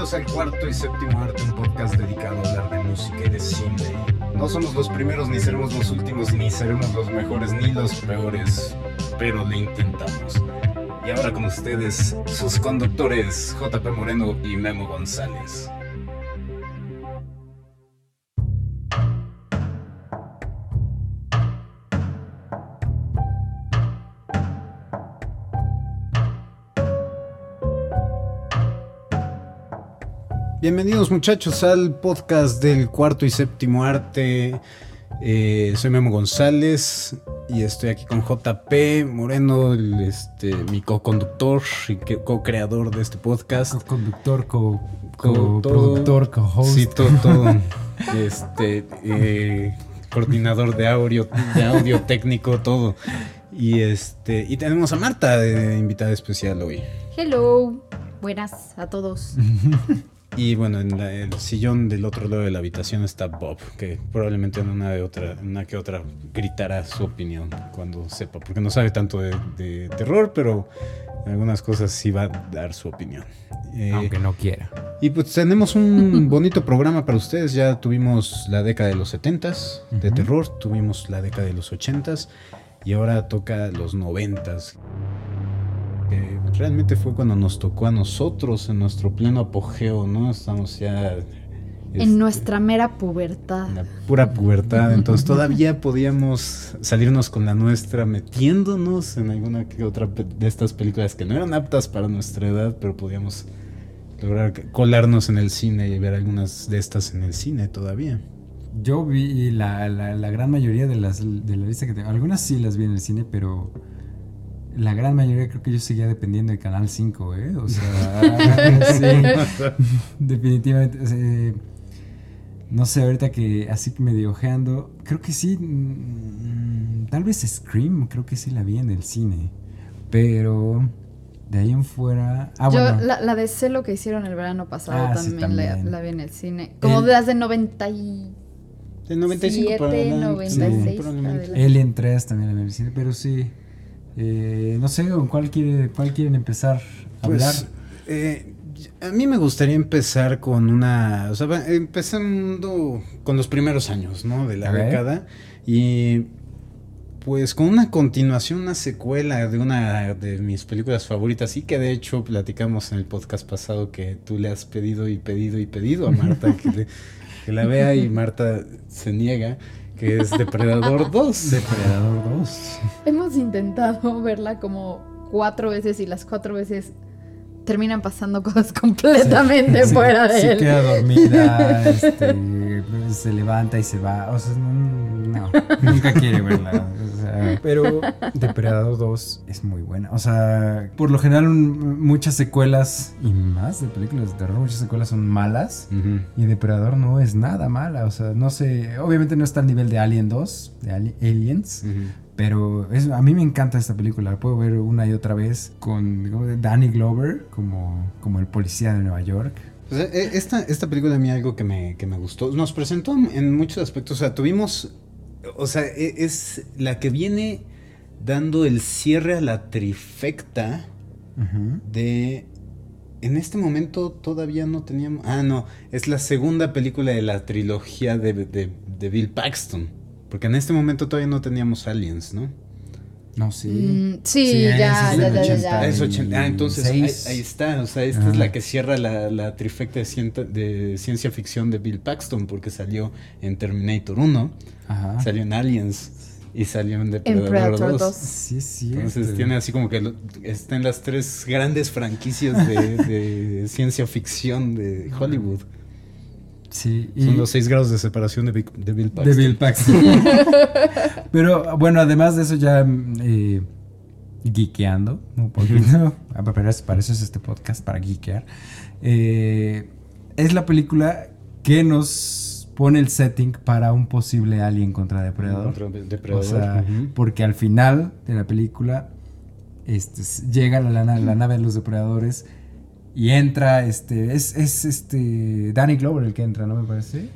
Bienvenidos al cuarto y séptimo arte, un podcast dedicado a hablar de música y de cine. No somos los primeros, ni seremos los últimos, ni seremos los mejores, ni los peores, pero lo intentamos. Y ahora con ustedes, sus conductores JP Moreno y Memo González. Bienvenidos muchachos al podcast del cuarto y séptimo arte. Eh, soy Memo González y estoy aquí con JP Moreno, el, este, mi co-conductor y co-creador de este podcast. Co-conductor, co-productor, co-host. Sí, todo, todo. este, eh, coordinador de audio, de audio técnico, todo. Y este, y tenemos a Marta de invitada especial hoy. Hello, buenas a todos. Y bueno, en el sillón del otro lado de la habitación está Bob, que probablemente en una, de otra, una que otra gritará su opinión cuando sepa, porque no sabe tanto de, terror, pero en algunas cosas sí va a dar su opinión. Eh, Aunque no quiera. Y pues tenemos un bonito programa para ustedes. Ya tuvimos la década de los 70s de terror, tuvimos la década de los 80s y ahora toca los 90s realmente fue cuando nos tocó a nosotros en nuestro pleno apogeo, ¿no? Estamos ya... en este, nuestra mera pubertad. La pura pubertad. Entonces todavía podíamos salirnos con la nuestra metiéndonos en alguna que otra de estas películas que no eran aptas para nuestra edad, pero podíamos lograr colarnos en el cine y ver algunas de estas en el cine todavía. Yo vi la, la, gran mayoría de las de la lista que tengo. Algunas sí las vi en el cine, pero la gran mayoría creo que yo seguía dependiendo del Canal 5, ¿eh? O sea, sí, definitivamente. no sé, ahorita que así medio ojeando, creo que sí, mm, tal vez Scream, creo que sí la vi en el cine, pero de ahí en fuera... Ah, yo, la, de Celo que hicieron el verano pasado ah, también, La, vi en el cine, como de las de 90 y... De 95 para 96. Sí, Alien 3 también la vi en el cine, pero sí... Eh, no sé, ¿con cuál, quiere, cuál quieren empezar a pues, hablar? Eh, a mí me gustaría empezar con una. O sea, empezando con los primeros años, ¿no? De la década. Y. Pues con una continuación, una secuela de una de mis películas favoritas, y que de hecho platicamos en el podcast pasado que tú le has pedido y pedido y pedido a Marta que, que la vea y Marta se niega que es Depredador 2. Depredador 2. Hemos intentado verla como cuatro veces y las cuatro veces terminan pasando cosas completamente fuera de se él. queda dormida, este, se levanta y se va. O sea, no, nunca quiere verla. Pero Depredador 2 es muy buena. O sea, por lo general muchas secuelas y más de películas de terror, muchas secuelas son malas. Y Depredador no es nada mala. O sea, no sé, obviamente no está al nivel de Alien 2, de Aliens. Pero a mí me encanta esta película. La puedo ver una y otra vez con Danny Glover como, como el policía de Nueva York. E, esta, esta película a mí algo que me, que me gustó. Nos presentó en muchos aspectos. O sea, tuvimos o sea, e, es la que viene dando el cierre a la trifecta de... En este momento todavía no teníamos... Ah, no, es la segunda película de la trilogía de, Bill Paxton. Porque en este momento todavía no teníamos Aliens, ¿no? No, sí. Mm, sí, ya, ya, ya, ya, Es 80. Ah, entonces ahí, está. O sea, esta es la que cierra la, la trifecta de, de, ciencia ficción de Bill Paxton, porque salió en Terminator 1, salió en Aliens y salió en Depredador 2. Sí, sí. Entonces tiene así como que está en las tres grandes franquicias de, de ciencia ficción de Hollywood. Sí. Son los seis grados de separación de, Bill Paxton. De Bill Paxton. Pero bueno, además de eso ya eh, geekeando un poquito. Ah, para eso es este podcast, para geekear. Eh, es la película que nos pone el setting para un posible alien contra depredador. depredador. O sea, porque al final de la película este, llega la, la nave de los depredadores y entra, este, es, es este Danny Glover el que entra, ¿no me parece?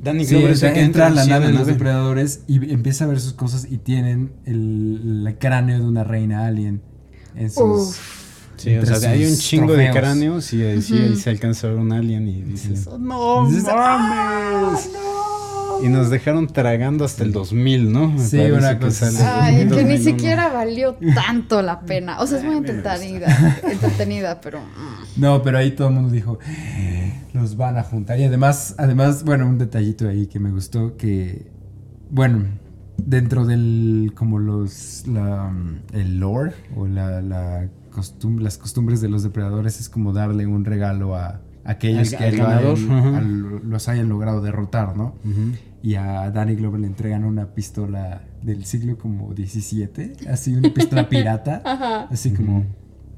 Danny Glover es el que entra, a la nave de los depredadores y empieza a ver sus cosas y tienen el, cráneo de una reina alien en sus... Sí, o sea, hay un chingo de cráneos y ahí, se alcanza a ver un alien y dices, oh, no mames. Y nos dejaron tragando hasta el 2000, ¿no? sí, una cosa. Ay, que ni siquiera valió tanto la pena. O sea, es muy entretenida, entretenida, pero... Mm. No, pero ahí todo el mundo dijo, los van a juntar. Y además, además, bueno, un detallito ahí que me gustó, que, bueno, dentro del, como los, la, el lore o la, la las costumbres de los depredadores es como darle un regalo a aquellos que los hayan logrado derrotar, ¿no? Y a Danny Glover le entregan una pistola del siglo como 17, así una pistola pirata, así como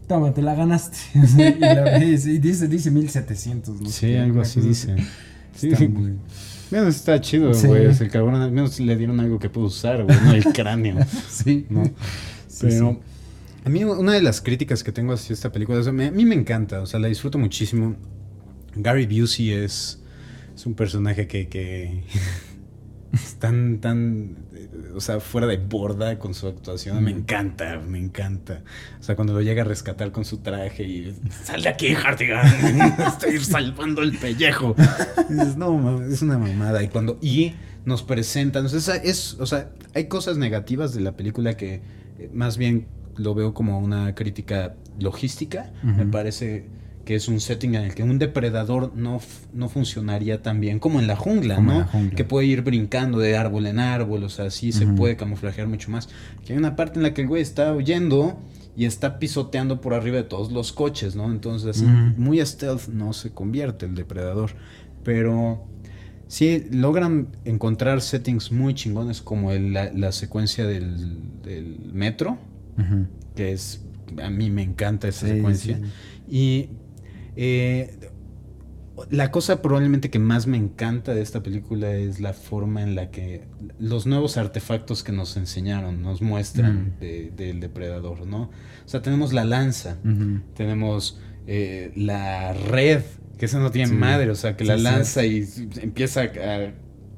toma, te la ganaste. y, dice, dice 1700, ¿no? Sí, algo así dice. Sí. Está muy... Menos está chido, güey. El cabrón, al menos le dieron algo que puedo usar, güey, no el cráneo. sí. ¿no? Pero a mí una de las críticas que tengo hacia esta película, a mí me encanta, o sea, la disfruto muchísimo. Gary Busey es, es un personaje que, que es tan, tan, o sea, fuera de borda con su actuación. Me encanta, me encanta. O sea, cuando lo llega a rescatar con su traje y sal de aquí, Hartigan, estoy salvando el pellejo. no, es una mamada. Y cuando, y nos presentan, o sea, es, o sea, hay cosas negativas de la película que eh, más bien lo veo como una crítica logística. Me parece que es un setting en el que un depredador no, no funcionaría tan bien como en la jungla, ¿no? Que puede ir brincando de árbol en árbol, o sea, sí se puede camuflajear mucho más. Que hay una parte en la que el güey está huyendo y está pisoteando por arriba de todos los coches, ¿no? Entonces, muy stealth no se convierte el depredador. Pero sí logran encontrar settings muy chingones como la, secuencia del, metro, que es, a mí me encanta esa secuencia. Y eh, la cosa probablemente que más me encanta de esta película es la forma en la que los nuevos artefactos que nos enseñaron nos muestran del depredador, ¿no? O sea, tenemos la lanza, tenemos eh, la red, que esa no tiene madre, o sea, que la lanza y empieza a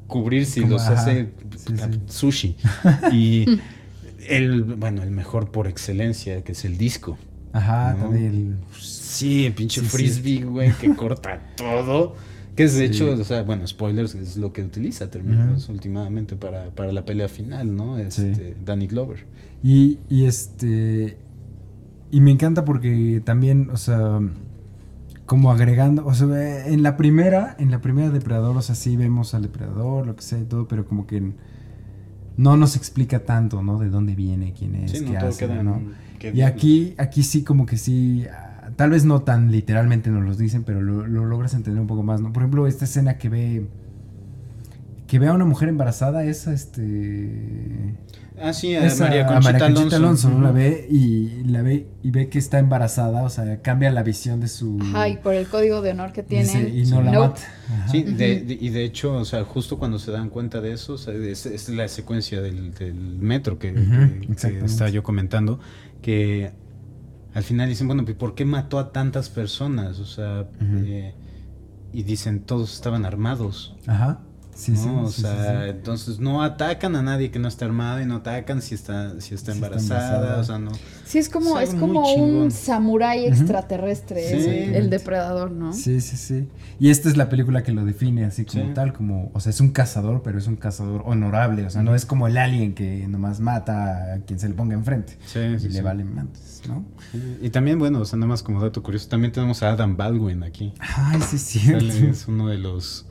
cubrirse y los hace sushi. y el, bueno, el mejor por excelencia, que es el disco. Ajá, también Sí, pinche frisbee, güey, que corta todo. Que es de hecho, o sea, bueno, spoilers, es lo que utiliza Terminator últimamente para, para, la pelea final, ¿no? Este, Danny Glover. Y, y este. Y me encanta porque también, o sea, como agregando, o sea, en la primera, en la primera Depredador, o sea, sí vemos al Depredador, lo que sea y todo, pero como que no nos explica tanto, ¿no? De dónde viene, quién es, qué hace, ¿no? Y aquí, aquí sí como que sí, ah, tal vez no tan literalmente nos lo dicen, pero lo, logras entender un poco más, ¿no? Por ejemplo, esta escena que ve que ve a una mujer embarazada es este Ah, sí, a María Conchita, Alonso. La ve y la ve y ve que está embarazada, o sea, cambia la visión de su. Ay, por el código de honor que tiene. y no la mata. Sí, y de hecho, o sea, justo cuando se dan cuenta de eso, es, la secuencia del, metro que, estaba yo comentando, que al final dicen, bueno, ¿por qué mató a tantas personas? O sea, eh, y dicen, todos estaban armados. Ajá. Sí, sí, o sea, entonces no atacan a nadie que no esté armado y no atacan si está, si está, embarazada, o sea, no. Sí, es como, es, como un samurái extraterrestre, el depredador, ¿no? Sí, sí, sí. Y esta es la película que lo define así como tal, como, o sea, es un cazador, pero es un cazador honorable, o sea, no es como el alien que nomás mata a quien se le ponga enfrente y le vale mantes, ¿no? Y, también, bueno, o sea, nada más como dato curioso, también tenemos a Adam Baldwin aquí. Ay, sí, sí. Es uno de los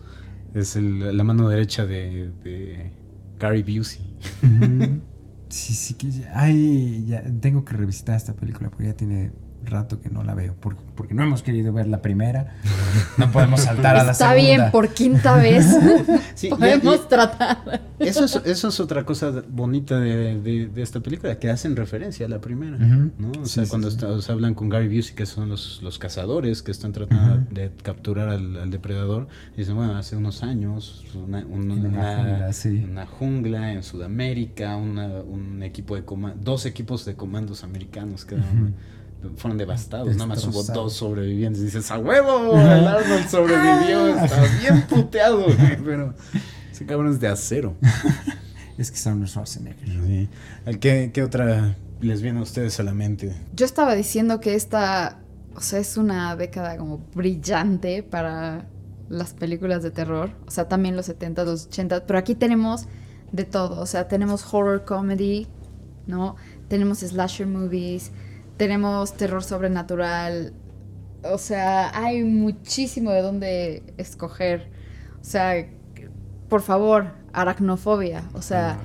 es el, la mano derecha de, de Gary Busey. Sí, sí, que ay, ya tengo que revisitar esta película porque ya tiene rato que no la veo, porque, no hemos querido ver la primera. No podemos saltar a la segunda. Está bien, por quinta vez podemos tratar. Eso es, eso es otra cosa bonita de, esta película, que hacen referencia a la primera. ¿no? O sea, cuando hablan con Gary Busey, que son los, los cazadores que están tratando de capturar al, depredador, dicen, bueno, hace unos años, una, una, jungla, en Sudamérica, un equipo de dos equipos de comandos americanos que fueron devastados. Nada más hubo dos sobrevivientes. dices, ¡a huevo! El Arnold sobrevivió. Está bien puteado, Pero ese cabrón es de acero. es que son los Schwarzenegger. Sí. ¿Qué, ¿Qué otra les viene a ustedes a la mente? Yo estaba diciendo que esta, o sea, es una década como brillante para las películas de terror. O sea, también los 70, los 80, pero aquí tenemos de todo. O sea, tenemos horror comedy, ¿no? Tenemos slasher movies, tenemos terror sobrenatural. O sea, hay muchísimo de dónde escoger. O sea, por favor, aracnofobia. O sea,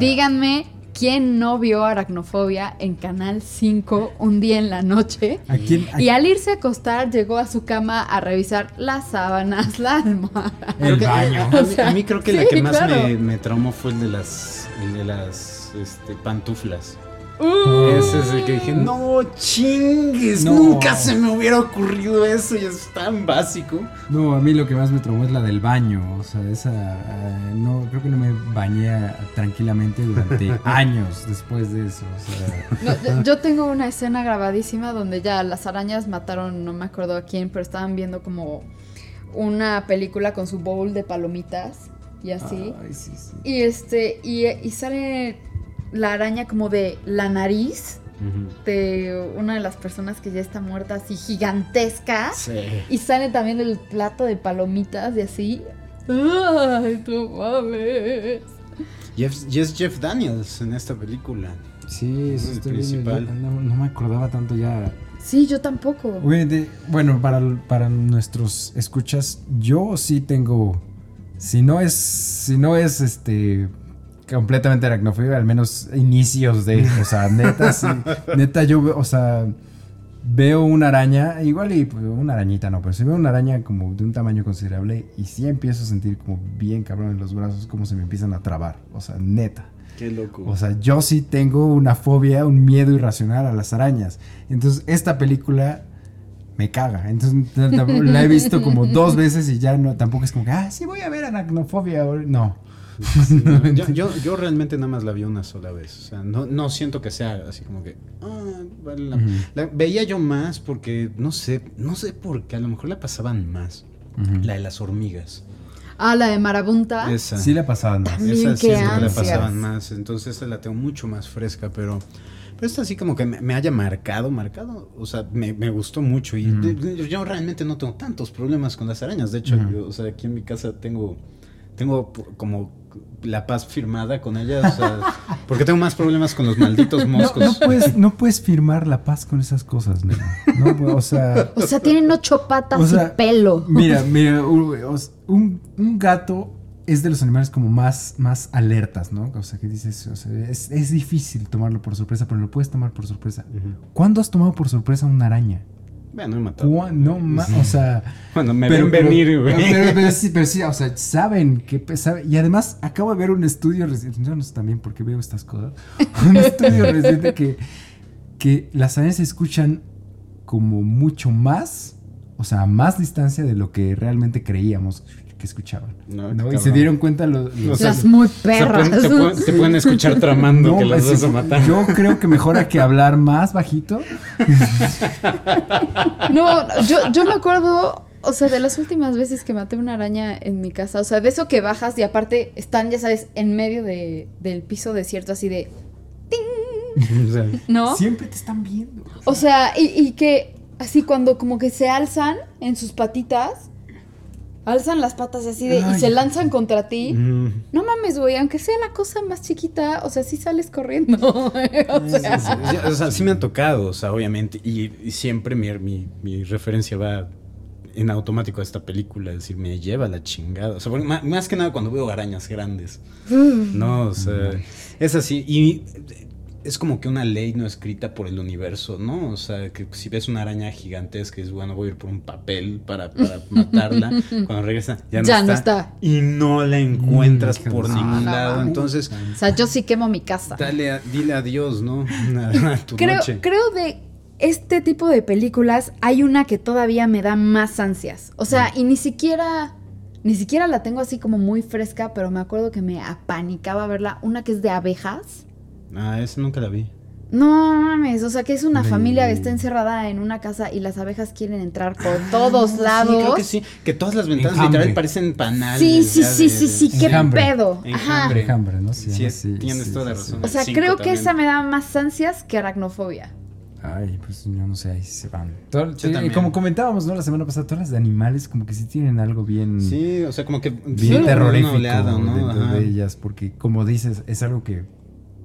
díganme quién no vio aracnofobia en Canal 5 un día en la noche. ¿A quién- a- Y al irse a acostar, llegó a su cama a revisar las sábanas, la almohada. El baño. A O mí, sea, a mí creo que la sí, que más claro. me, me traumó fue el de las, el de las este, pantuflas. Uh, Ese es el que dije, no chingues, No. nunca se me hubiera ocurrido eso y es tan básico. No, a mí lo que más me traumó es la del baño. O sea, esa. eh, no, creo que no me bañé ah, tranquilamente durante años después de eso. O sea, No, yo- yo tengo una escena grabadísima donde ya las arañas mataron, no me acuerdo a quién, pero estaban viendo como una película con su bowl de palomitas y así. Ay, sí, sí. Y este, y, y sale la araña como de la nariz de una de las personas que ya está muerta, así gigantesca. Sí. Y sale también el plato de palomitas y así. ¡Ay, tú mames! Jeff, y es Jeff Daniels en esta película. Sí, eso El principal. yo No, no me acordaba tanto ya. Sí, yo tampoco. Bueno, para, para nuestros escuchas, yo sí tengo. Si no es. Si no es este. Completamente aracnofobia, al menos inicios de. O sea, neta, sí. Neta, yo, o sea. Veo una araña, igual y pues, una arañita no, pero si veo una araña como de un tamaño considerable y sí empiezo a sentir como bien cabrón en los brazos, como se me empiezan a trabar. O sea, neta. Qué loco. O sea, yo sí tengo una fobia, un miedo irracional a las arañas. Entonces, esta película me caga. Entonces, la he visto como dos veces y ya no, tampoco es como que, ah, sí voy a ver aracnofobia. ahora". No, yo, yo, yo realmente nada más la vi una sola vez. O sea, no, no siento que sea así como que. ah, vale la- veía yo más porque no sé, no sé por qué. A lo mejor la pasaban más. La de las hormigas. Ah, la de Marabunta. Esa. Sí la pasaban más. También, Esa siento que la pasaban más. Entonces esta la tengo mucho más fresca, pero. Pero esta así como que me, me haya marcado, marcado. O sea, me, me gustó mucho. Y de- yo realmente no tengo tantos problemas con las arañas. De hecho, yo, o sea, aquí en mi casa tengo. Tengo como la paz firmada con. O sea, porque tengo más problemas con los malditos moscos. no puedes, no puedes firmar la paz con esas cosas. No, o sea, O sea, tienen ocho patas O sea, y pelo. Mira, mira, un, un gato es de los animales como más, más alertas, ¿no? O sea, que dices, o sea, es, es difícil tomarlo por sorpresa, pero lo puedes tomar por sorpresa. ¿Cuándo has tomado por sorpresa una araña? Bueno, me he matado. ¿Cuá- No, ma- o sea... Bueno, me pero, ven venir, güey. Pero, pero sí, pero sí, o sea, saben que... sabe- y además, acabo de ver un estudio reciente, yo no sé también por qué veo estas cosas, un estudio reciente que, que las arañas se escuchan como mucho más, o sea, a más distancia de lo que realmente creíamos que escuchaban. No, ¿no? Y se dieron cuenta los... los- O sea, Las muy O sea, perras. pueden- te, pueden, te pueden escuchar tramando No, que las pues, vas a matar. Yo creo que mejor hay que hablar más bajito. No, yo, yo me acuerdo, o sea, de las últimas veces que maté una araña en mi casa. O sea, de eso que bajas y aparte están, ya sabes, en medio de, del piso desierto, así de. O sea, ¿No? Siempre te están viendo. O sea, y, y que así cuando como que se alzan en sus patitas, alzan las patas así de y se lanzan contra ti. mm. No mames, güey, aunque sea la cosa más chiquita, o sea, sí sales corriendo. o sea, Sí, sí, o sea, sí me han tocado, o sea, obviamente, y, y siempre mi, mi, mi referencia va en automático a esta película, es decir, me lleva la chingada. O sea, porque ma- más, que nada cuando veo arañas grandes. No, o sea, es así. Y es como que una ley no escrita por el universo, ¿no? O sea, que si ves una araña gigantesca, es bueno, voy a ir por un papel para, para matarla. Cuando regresa, ya no, Ya está, no está. Y no la encuentras Mm, por ningún no lado. Entonces, o sea, yo sí quemo mi casa. dale a- dile adiós, ¿no? A tu Creo, noche. creo de este tipo de películas hay una que todavía me da más ansias. O sea, y ni siquiera, ni siquiera la tengo así como muy fresca, pero me acuerdo que me apanicaba verla. Una que es de abejas. Ah, esa nunca la vi. No mames, o sea que es una familia que está encerrada en una casa y las abejas quieren entrar por todos lados. Ah, Sí, creo que sí. Que todas las ventanas Enjambre. literal parecen panales. Sí, sí, sí, sí, sí, de- qué Enjambre. pedo. Ajá. Enjambre. Enjambre, ¿no? Sí, Sí, sí, tienes sí, toda la razón. O sea, Cinco creo que también. esa me da más ansias que aracnofobia. Ay, pues yo no sé, ahí se van. Todo- Yo sí, también. como comentábamos, ¿no? La semana pasada, todas las de animales como que sí tienen algo bien, Sí, o sea, como que. bien sí, terrorífico ¿no? dentro Ajá. de ellas, porque como dices, es algo que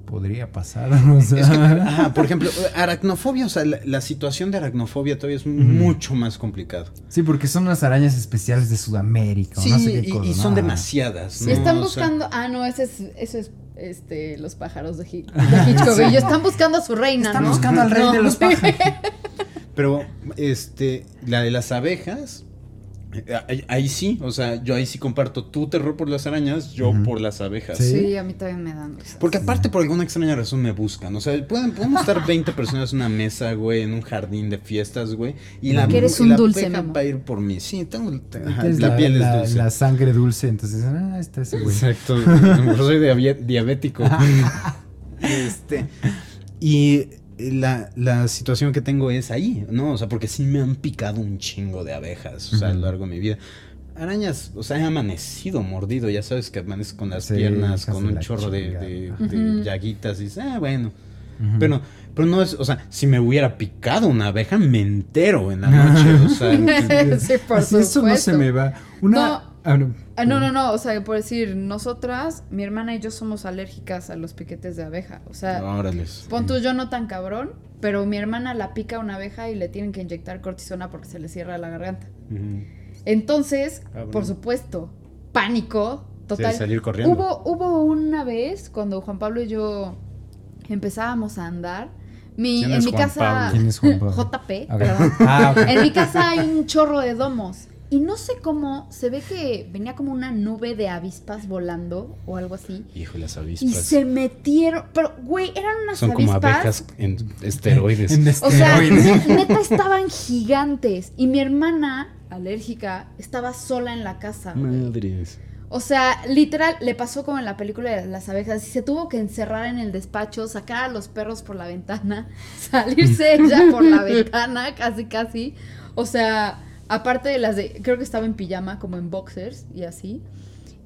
podría pasar, o sea. Es que, ajá, por ejemplo, aracnofobia, o sea, la, la situación de aracnofobia todavía es mucho más complicado. Sí, porque son unas arañas especiales de Sudamérica, o Sí, no sé qué y, cosa, y ¿no? son demasiadas. ¿no? Están O sea, buscando. ah, no, ese es, eso es este, los pájaros de, Hi- de Hitchcock. Ellos están buscando a su reina, Están ¿no? buscando al rey No. de los pájaros. Pero, este, la de las abejas, ahí, ahí sí, o sea, yo ahí sí comparto tu terror por las arañas, yo por las abejas. Sí. Sí, a mí también me dan risas. Porque aparte por alguna extraña razón me buscan, o sea, pueden, podemos estar 20 personas en una mesa, güey, en un jardín de fiestas, güey, y la, Porque eres y un la dulce, abeja va a ir por mí. Sí, tengo, ajá, la, piel la, es dulce. la sangre dulce, entonces, ah, ahí está ese güey. Exacto, yo soy diabético. este, y la, la situación que tengo es ahí, ¿no? O sea, porque sí me han picado un chingo de abejas, o sea, a lo largo de mi vida. Arañas, o sea, he amanecido mordido, ya sabes que amanezco con las Sí, piernas, con un chorro de, de- de llaguitas, y dices, ah, bueno. Pero, pero no es, o sea, si me hubiera picado una abeja, me entero en la noche, o sea. sí, por Así eso no se me va. Una. No. Ah, no. Ah, no, no, no, o sea, por decir, nosotras, mi hermana y yo somos alérgicas a los piquetes de abeja. O sea, Órales. pon tú yo no tan cabrón, pero mi hermana la pica una abeja y le tienen que inyectar cortisona porque se le cierra la garganta. Entonces, Cabrón. por supuesto, pánico total. Sí, salir corriendo. Hubo, hubo una vez cuando Juan Pablo y yo empezábamos a andar. Mi, ¿Quién en es mi Juan casa. Pablo? ¿Quién es Juan Pablo? JP, Ok. perdón. Ah. En mi casa hay un chorro de domos. Y no sé cómo, se ve que venía como una nube de avispas volando o algo así. Hijo, las Y avispas. se metieron. Pero, güey, eran unas Son como avispas. abejas en esteroides. En O sea, esteroides. neta estaban gigantes. Y mi hermana, alérgica, estaba sola en la casa. güey. Madres. O sea, literal, le pasó como en la película de las abejas. Y se tuvo que encerrar en el despacho, sacar a los perros por la ventana, salirse ella por la ventana, casi, casi. O sea, aparte de las de. Creo que estaba en pijama, como en boxers y así.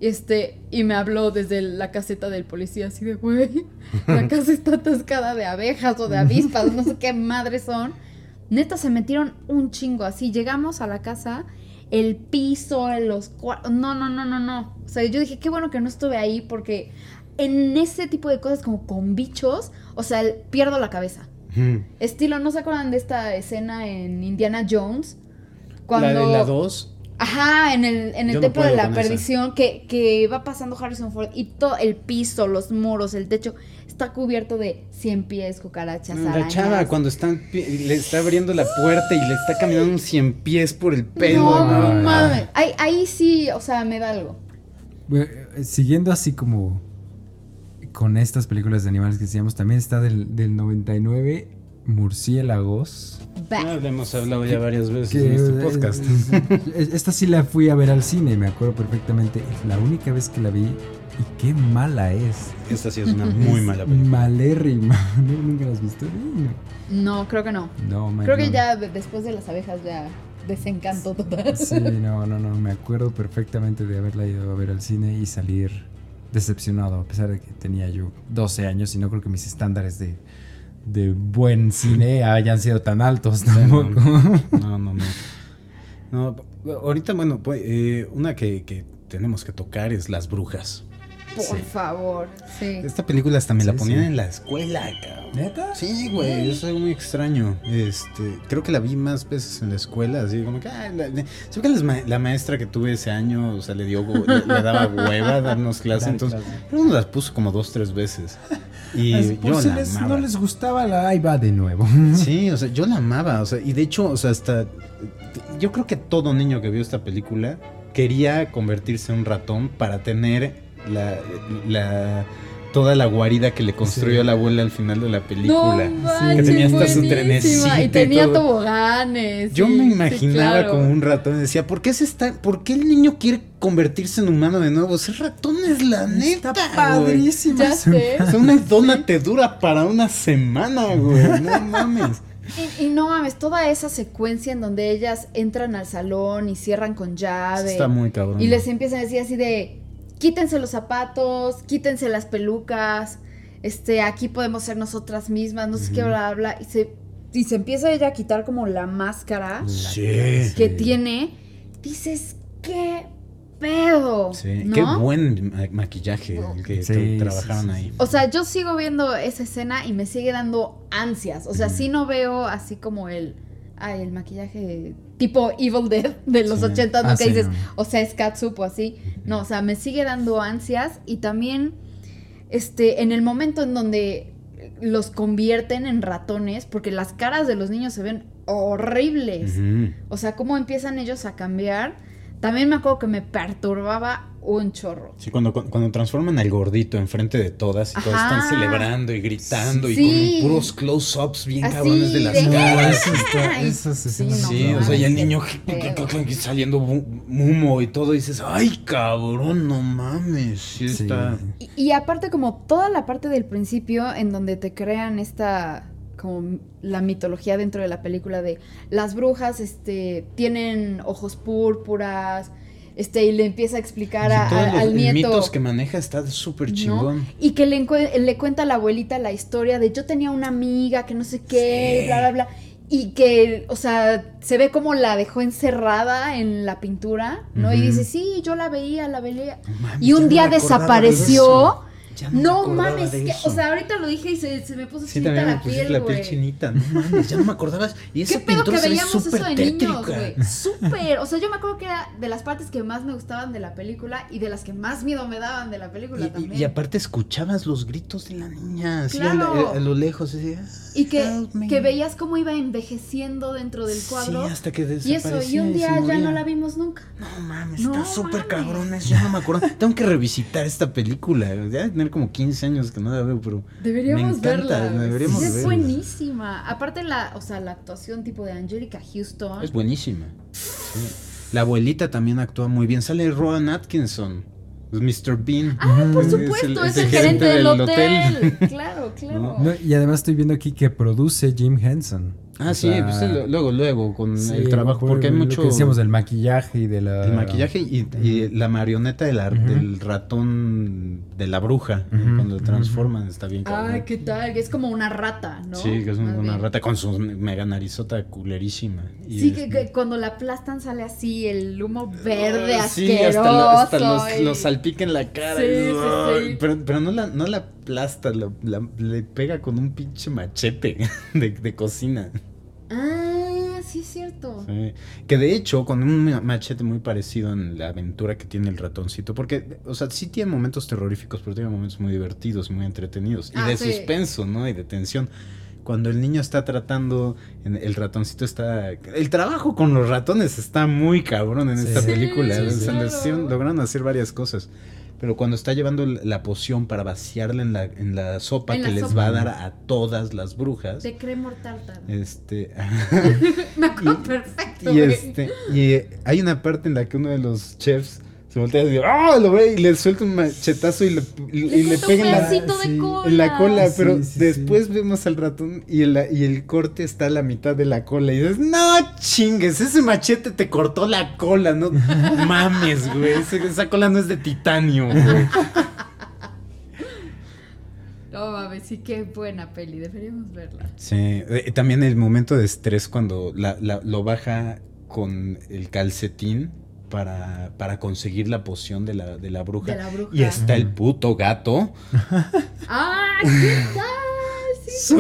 Este, y me habló desde la caseta del policía, así de, güey, la casa está atascada de abejas o de avispas, no sé qué madres son. Neta, se metieron un chingo así. Llegamos a la casa, el piso, los cuartos. No, no, no, no, no. O sea, yo dije, qué bueno que no estuve ahí porque en ese tipo de cosas como con bichos, o sea, pierdo la cabeza. Estilo, ¿no se acuerdan de esta escena en Indiana Jones? Cuando... La de la 2. Ajá, en el, en el no templo de la perdición que, que va pasando Harrison Ford y todo el piso, los muros, el techo está cubierto de 100 pies, cucarachas, La arañas. chava cuando está, le está abriendo la puerta y le está caminando un cien pies por el pelo. No, ¿no? no mames. Ahí, ahí sí, o sea, me da algo. Eh, Siguiendo así como con estas películas de animales que decíamos, también está del, del 99 Murciélagos. Ah, le hemos hablado ya varias veces que, en este podcast. Esta sí la fui a ver al cine, me acuerdo perfectamente. Es la única vez que la vi y qué mala es. Esta sí es una muy Es mala película. Malérrima. ¿No- ¿Nunca la has visto? No, No, creo que no. no man, Creo que no. ya de- después de las abejas ya desencantó total. Sí, no, no, no. Me acuerdo perfectamente de haberla ido a ver al cine y salir decepcionado, a pesar de que tenía yo 12 años y no creo que mis estándares de, de buen cine hayan sido tan altos tampoco. No, no, no. No, ahorita, bueno, pues, eh, una que, que tenemos que tocar es Las Brujas. Por Sí. favor, sí. Esta película hasta me la Sí, ponían sí. en la escuela, cabrón. ¿Neta? Sí, güey, es algo muy extraño. Este, creo que la vi más veces en la escuela, así como que, ah, la, la- que ma- la maestra que tuve ese año, o sea, le dio, le, le daba hueva darnos clases, Dar entonces, clase. pero nos las puso como dos, tres veces. Y yo la les- amaba. no les gustaba la ahí va de nuevo. Sí, o sea, yo la amaba, o sea, y de hecho, o sea, hasta, yo creo que todo niño que vio esta película quería convertirse en un ratón para tener la, la toda la guarida que le construyó la abuela al final de la película. No, que tenía hasta su trenecito. Y tenía todo. toboganes. Yo sí, me sí, imaginaba claro. como un ratón y decía, ¿por qué se está, por qué el niño quiere convertirse en humano de nuevo? Ser ratón es la neta, Está padrísimo. Ya sé. O sea, una dona te dura para una semana, güey. No mames. Y, y no mames, toda esa secuencia en donde ellas entran al salón y cierran con llave. Está muy cabrón. Y les empiezan a decir así de, quítense los zapatos, quítense las pelucas, este, aquí podemos ser nosotras mismas, no sé qué, bla, bla, bla. Y se, y se empieza ella a quitar como la máscara Sí. que tiene. Dices, ¿qué pedo? Sí, ¿no? qué buen ma- maquillaje el que Sí, tra- sí, trabajaron sí. ahí. O sea, yo sigo viendo esa escena y me sigue dando ansias. O sea, sí no veo así como el. Ay, el maquillaje tipo Evil Dead de los Sí. 80, ¿no? Ah, que sí, dices, no. o sea, es catsup o así. No, o sea, me sigue dando ansias y también, este, en el momento en donde los convierten en ratones, porque las caras de los niños se ven horribles. O sea, cómo empiezan ellos a cambiar. También me acuerdo que me perturbaba un chorro. Sí, cuando, cuando transforman al gordito enfrente de todas y todas Ajá. están celebrando y gritando Sí. y con puros close-ups bien Así cabrones de las de- caras. eso está, sí, no, o sea, y el niño saliendo humo y todo, y dices, ay, cabrón, no mames. Sí, Sí. está. Y, y aparte como toda la parte del principio en donde te crean esta como la mitología dentro de la película de las brujas este tienen ojos púrpuras este y le empieza a explicar a- todos a- los al nieto mitos que maneja está súper ¿no? chingón. Y que le, le cuenta a la abuelita la historia de yo tenía una amiga que no sé qué, Sí. bla, bla, bla. Y que, o sea, se ve como la dejó encerrada en la pintura, ¿no? Y dice, sí, yo la veía, la veía. Y un día desapareció. Ya No mames, que, o sea, ahorita lo dije y se, se me puso Sí, chinita la piel, la piel chinita. No mames, ya no me acordabas. Y esa ¿Qué pedo que veíamos eso de niños, tétrica. güey? Súper. O sea, yo me acuerdo que era de las partes que más me gustaban de la película y de las que más miedo me daban de la película Y- también. y aparte escuchabas los gritos de la niña, así a, Claro. la- a lo lejos, así, ah, Y que, que veías cómo iba envejeciendo dentro del cuadro. Sí, hasta que y eso, desaparecía y un día ya no la vimos nunca. No mames, No está súper cabrón, eso, ya no me acuerdo. Tengo que revisitar esta película. Ya tener como 15 años que no la veo, pero Deberíamos me encanta, verla. güey. deberíamos Sí, es verla. buenísima. Aparte la, o sea, la actuación tipo de Angelica Houston. Es buenísima. Sí. La abuelita también actúa muy bien. Sale Rowan Atkinson, es Mr. Bean. Ah, por Es supuesto, el- es es el, gerente gerente del del hotel. hotel. claro, claro. No, y además estoy viendo aquí que produce Jim Henson. Ah, O sí, sea, pues lo- luego, luego, con sí, el trabajo, por porque hay lo mucho... que decíamos del maquillaje y de la... El maquillaje y, y la marioneta de la- Ujú. del ratón de la bruja, Ujú, cuando lo transforman, está bien cabrón. Ay, qué tal, es como una rata, ¿no? Sí, que es una bien. rata con su mega narizota culerísima. Y Sí, es- que, que cuando la aplastan sale así el humo verde Ah, asqueroso. Sí, hasta, lo- hasta los, y- los salpica en la cara. Sí, y- sí. Pero, pero no la, no la aplasta, la- la- le pega con un pinche machete de, de cocina. Ah, sí es cierto. Sí. Que de hecho, con un ma- machete muy parecido en la aventura que tiene el ratoncito. Porque, o sea, sí tiene momentos terroríficos, pero tiene momentos muy divertidos, muy entretenidos. Y Ah, de sí. suspenso, ¿no? Y de tensión. Cuando el niño está tratando, en- el ratoncito está... El trabajo con los ratones está muy cabrón en Sí. esta película. claro. lograron hacer varias cosas. Pero cuando está llevando la poción para vaciarla en la, en la sopa En que la les sopa. va a dar a todas las brujas, De cremor tártaro. este... Me acuerdo y- perfecto. y este, y hay una parte en la que uno de los chefs se voltea y dice, ¡ah! Lo ve y le suelta un machetazo y le, y- Le y le corta pega un en la, sí, en la cola, Sí, pero sí, después vemos al ratón y el, y el corte está a la mitad de la cola y dices, no chingues, ese machete te cortó la cola, no mames, güey, esa cola no es de titanio, güey. No mames, sí, qué buena peli. Deberíamos verla. Sí, eh, también el momento de estrés cuando la- la- lo baja con el calcetín para, para conseguir la poción de la, de la bruja. De la bruja. Y está el puto gato. ¡Ah! ¿Qué tal? Sí.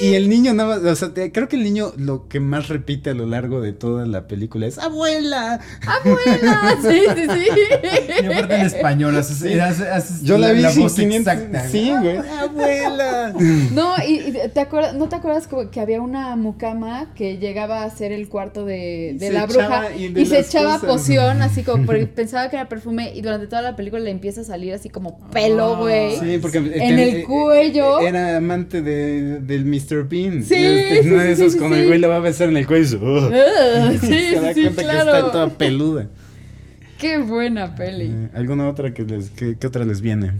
Y, y, el niño nada más, o sea, te, creo que el niño lo que más repite a lo largo de toda la película es ¡Abuela! ¡Abuela! Sí, sí, sí. Y aparte en español, haces, Sí. haces- haces Yo la vi voz 500 exacta. Sí, güey. ¡Abuela! No, y, y te acuerdas, ¿no te acuerdas que había una mucama que llegaba a ser el cuarto de, de la bruja y de y se echaba cosas. poción así como porque pensaba que era perfume y durante toda la película le empieza a salir así como pelo, güey. Sí, porque En el cuello. Era amante de, del Mr. Bean. Sí, Este, sí, uno de sí, esos sí, cuando sí. el güey le va a besar en el cuello. Ah, sí, se da cuenta que está toda peluda. Qué buena peli. Eh, ¿Alguna otra que les, que, qué otra les viene?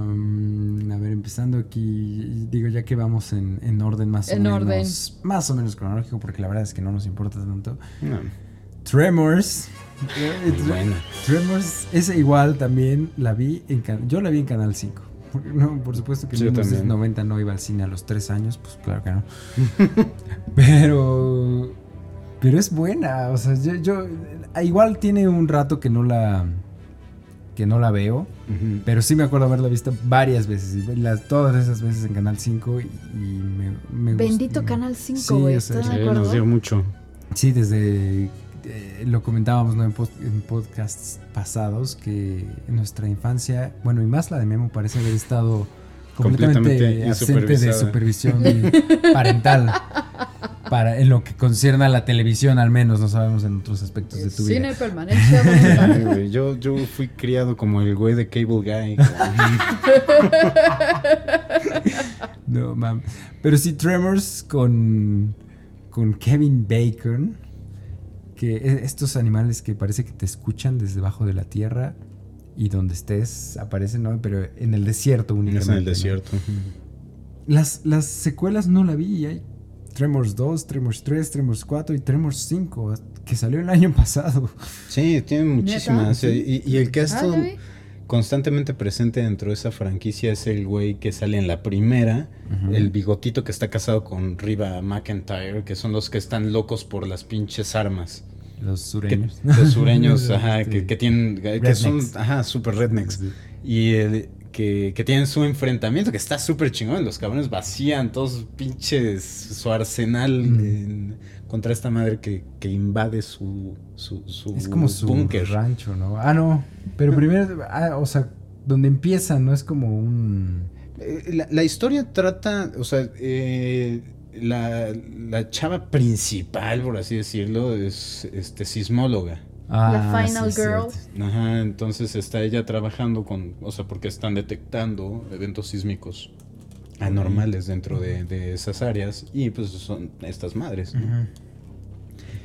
A ver, empezando aquí, digo, ya que vamos en, en orden más o En menos. Más o menos cronológico, porque la verdad es que no nos importa tanto. No, Tremors. Muy buena. Tremors, esa igual también la vi en can- yo la vi en Canal 5. Porque no, por supuesto que Sí, en yo también. 1990 no iba al cine a los 3 años, pues claro que no. pero pero es buena, o sea, yo, yo igual tiene un rato que no la que no la veo, pero sí me acuerdo haberla visto varias veces, y las, todas esas veces en Canal 5 y, y me, me Bendito Canal 5, Sí, güey. o sea, ¿estás de Sí, acuerdo? nos dio mucho. Sí, desde eh, lo comentábamos ¿no? en, post- en podcasts pasados que en nuestra infancia, bueno, y más la de Memo parece haber estado completamente Completamente ausente de supervisión parental para en lo que concierne a la televisión al menos, no sabemos en otros aspectos de tu vida. Cine güey, yo, yo fui criado como el güey de Cable Guy. No, mam. Pero sí, Tremors con, con Kevin Bacon. Que e- estos animales que parece que te escuchan desde debajo de la tierra y donde estés aparecen, ¿no? Pero en el desierto únicamente. Es en el ¿no? desierto. Las, las secuelas no la vi. Hay Tremors 2, Tremors 3, Tremors 4 y Tremors 5, que salió el año pasado. Sí, tiene muchísimas. Y, y el que ha Ah, estado. Constantemente presente dentro de esa franquicia es el güey que sale en la primera, el bigotito que está casado con Riva McIntyre, que son los que están locos por las pinches armas. Los Que- sureños. los sureños, ajá, que, que tienen, que son, ajá, super rednecks. Sí. Y el, que, que tienen su enfrentamiento, que está súper chingón. Los cabrones vacían todos sus pinches su arsenal Mm. en- contra esta madre que, que invade su, su, su Es como su rancho, ¿no? Ah, no. Pero primero, ah, o sea, donde empieza, no es como un. Eh, La, la historia trata, o sea, eh, la, la chava principal, por así decirlo, es este sismóloga. La Final sí, Girl. Ajá, entonces está ella trabajando con, o sea, porque están detectando eventos sísmicos anormales dentro de, de esas áreas y pues son estas madres. ¿no? Ujú.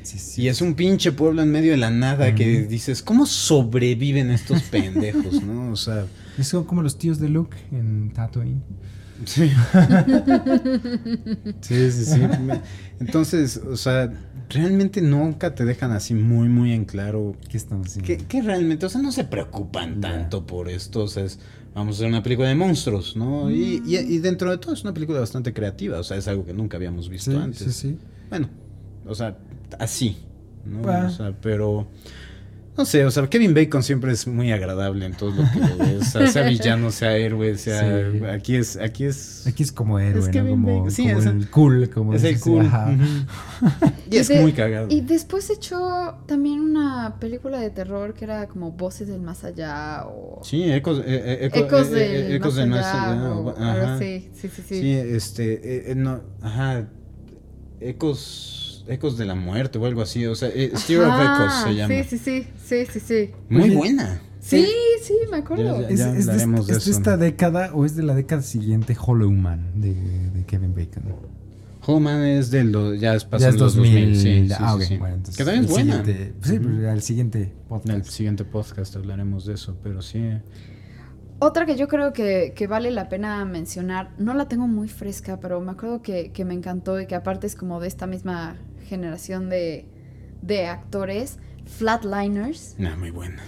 Sí, sí. Y es un pinche pueblo en medio de la nada que dices, ¿cómo sobreviven estos pendejos, no? O sea, Es como- los tíos de Luke en Tatooine. sí. sí, sí, sí. Entonces, o sea, realmente nunca te dejan así muy, muy en claro ¿Qué estamos haciendo? que, que realmente, o sea, no se preocupan tanto por esto. O sea, es, vamos a hacer una película de monstruos, ¿no? Y, y- y dentro de todo es una película bastante creativa. O sea, es algo que nunca habíamos visto Sí, antes. sí, sí. Bueno, o sea, así, ¿no? O sea, pero... No sé, o sea, Kevin Bacon siempre es muy agradable en todo lo que lo ves. O sea, sea villano, sea héroe, sea... Sí. Aquí es... Aquí es... Aquí es como héroe, Es ¿no? Kevin Como, Bacon. Sí, como es el- el cool, como es el cool. ajá. y es de- muy cagado. Y después echó también una película de terror que era como Voces del Más Allá o Sí, ecos, eh, eh, eco- Ecos eh, del eh, ecos Más del más Allá o ajá. así. Sí, sí, sí. Sí, este, eh, eh, no, ajá, ecos, ecos de la muerte o algo así, o sea, eh, Steer of Echoes se llama. Sí, sí, sí, sí, sí, sí. Muy Oye, buena. Sí, sí, me acuerdo. Ya, ¿Es, Ya es de, de es de esta década o es de la década siguiente Hollow Man de, de Kevin Bacon? Holman es del, do- ya es Ya pasando es los 2000. 2000, sí, sí, ah, sí, ok, sí. bueno, entonces. Que también es buena. siguiente- sí, pues, al siguiente En el podcast. siguiente podcast hablaremos de eso, pero sí. Otra que yo creo que, que vale la pena mencionar, no la tengo muy fresca, pero me acuerdo que, que me encantó y que aparte es como de esta misma generación de, de actores, Flatliners. Nah, muy buena.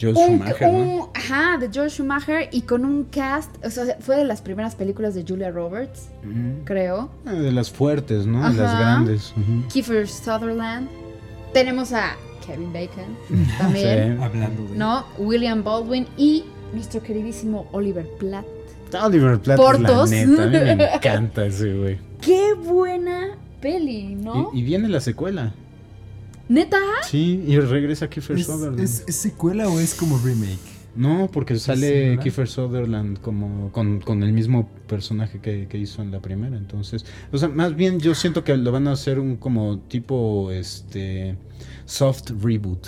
Joe Un- Schumacher, Ajá, de George Schumacher y con un cast, o sea, fue de las primeras películas de Julia Roberts, Ujú. creo. Ah, De las fuertes, ¿no? De las grandes. Kiefer Sutherland. Tenemos a Kevin Bacon también. Sí. Hablando de. ¿no? William Baldwin y nuestro queridísimo Oliver Platt. Oliver Platt Portos. es la neta. A mí me encanta ese güey. Qué buena peli, ¿no? Y, y viene la secuela. ¿Neta? Sí, y regresa Kiefer ¿Es, Sutherland. es- es secuela o es como remake? No, porque Sí, sale. Kiefer Sutherland como con, con el mismo personaje que, que hizo en la primera. Entonces, o sea, más bien yo siento que lo van a hacer un como tipo este soft reboot.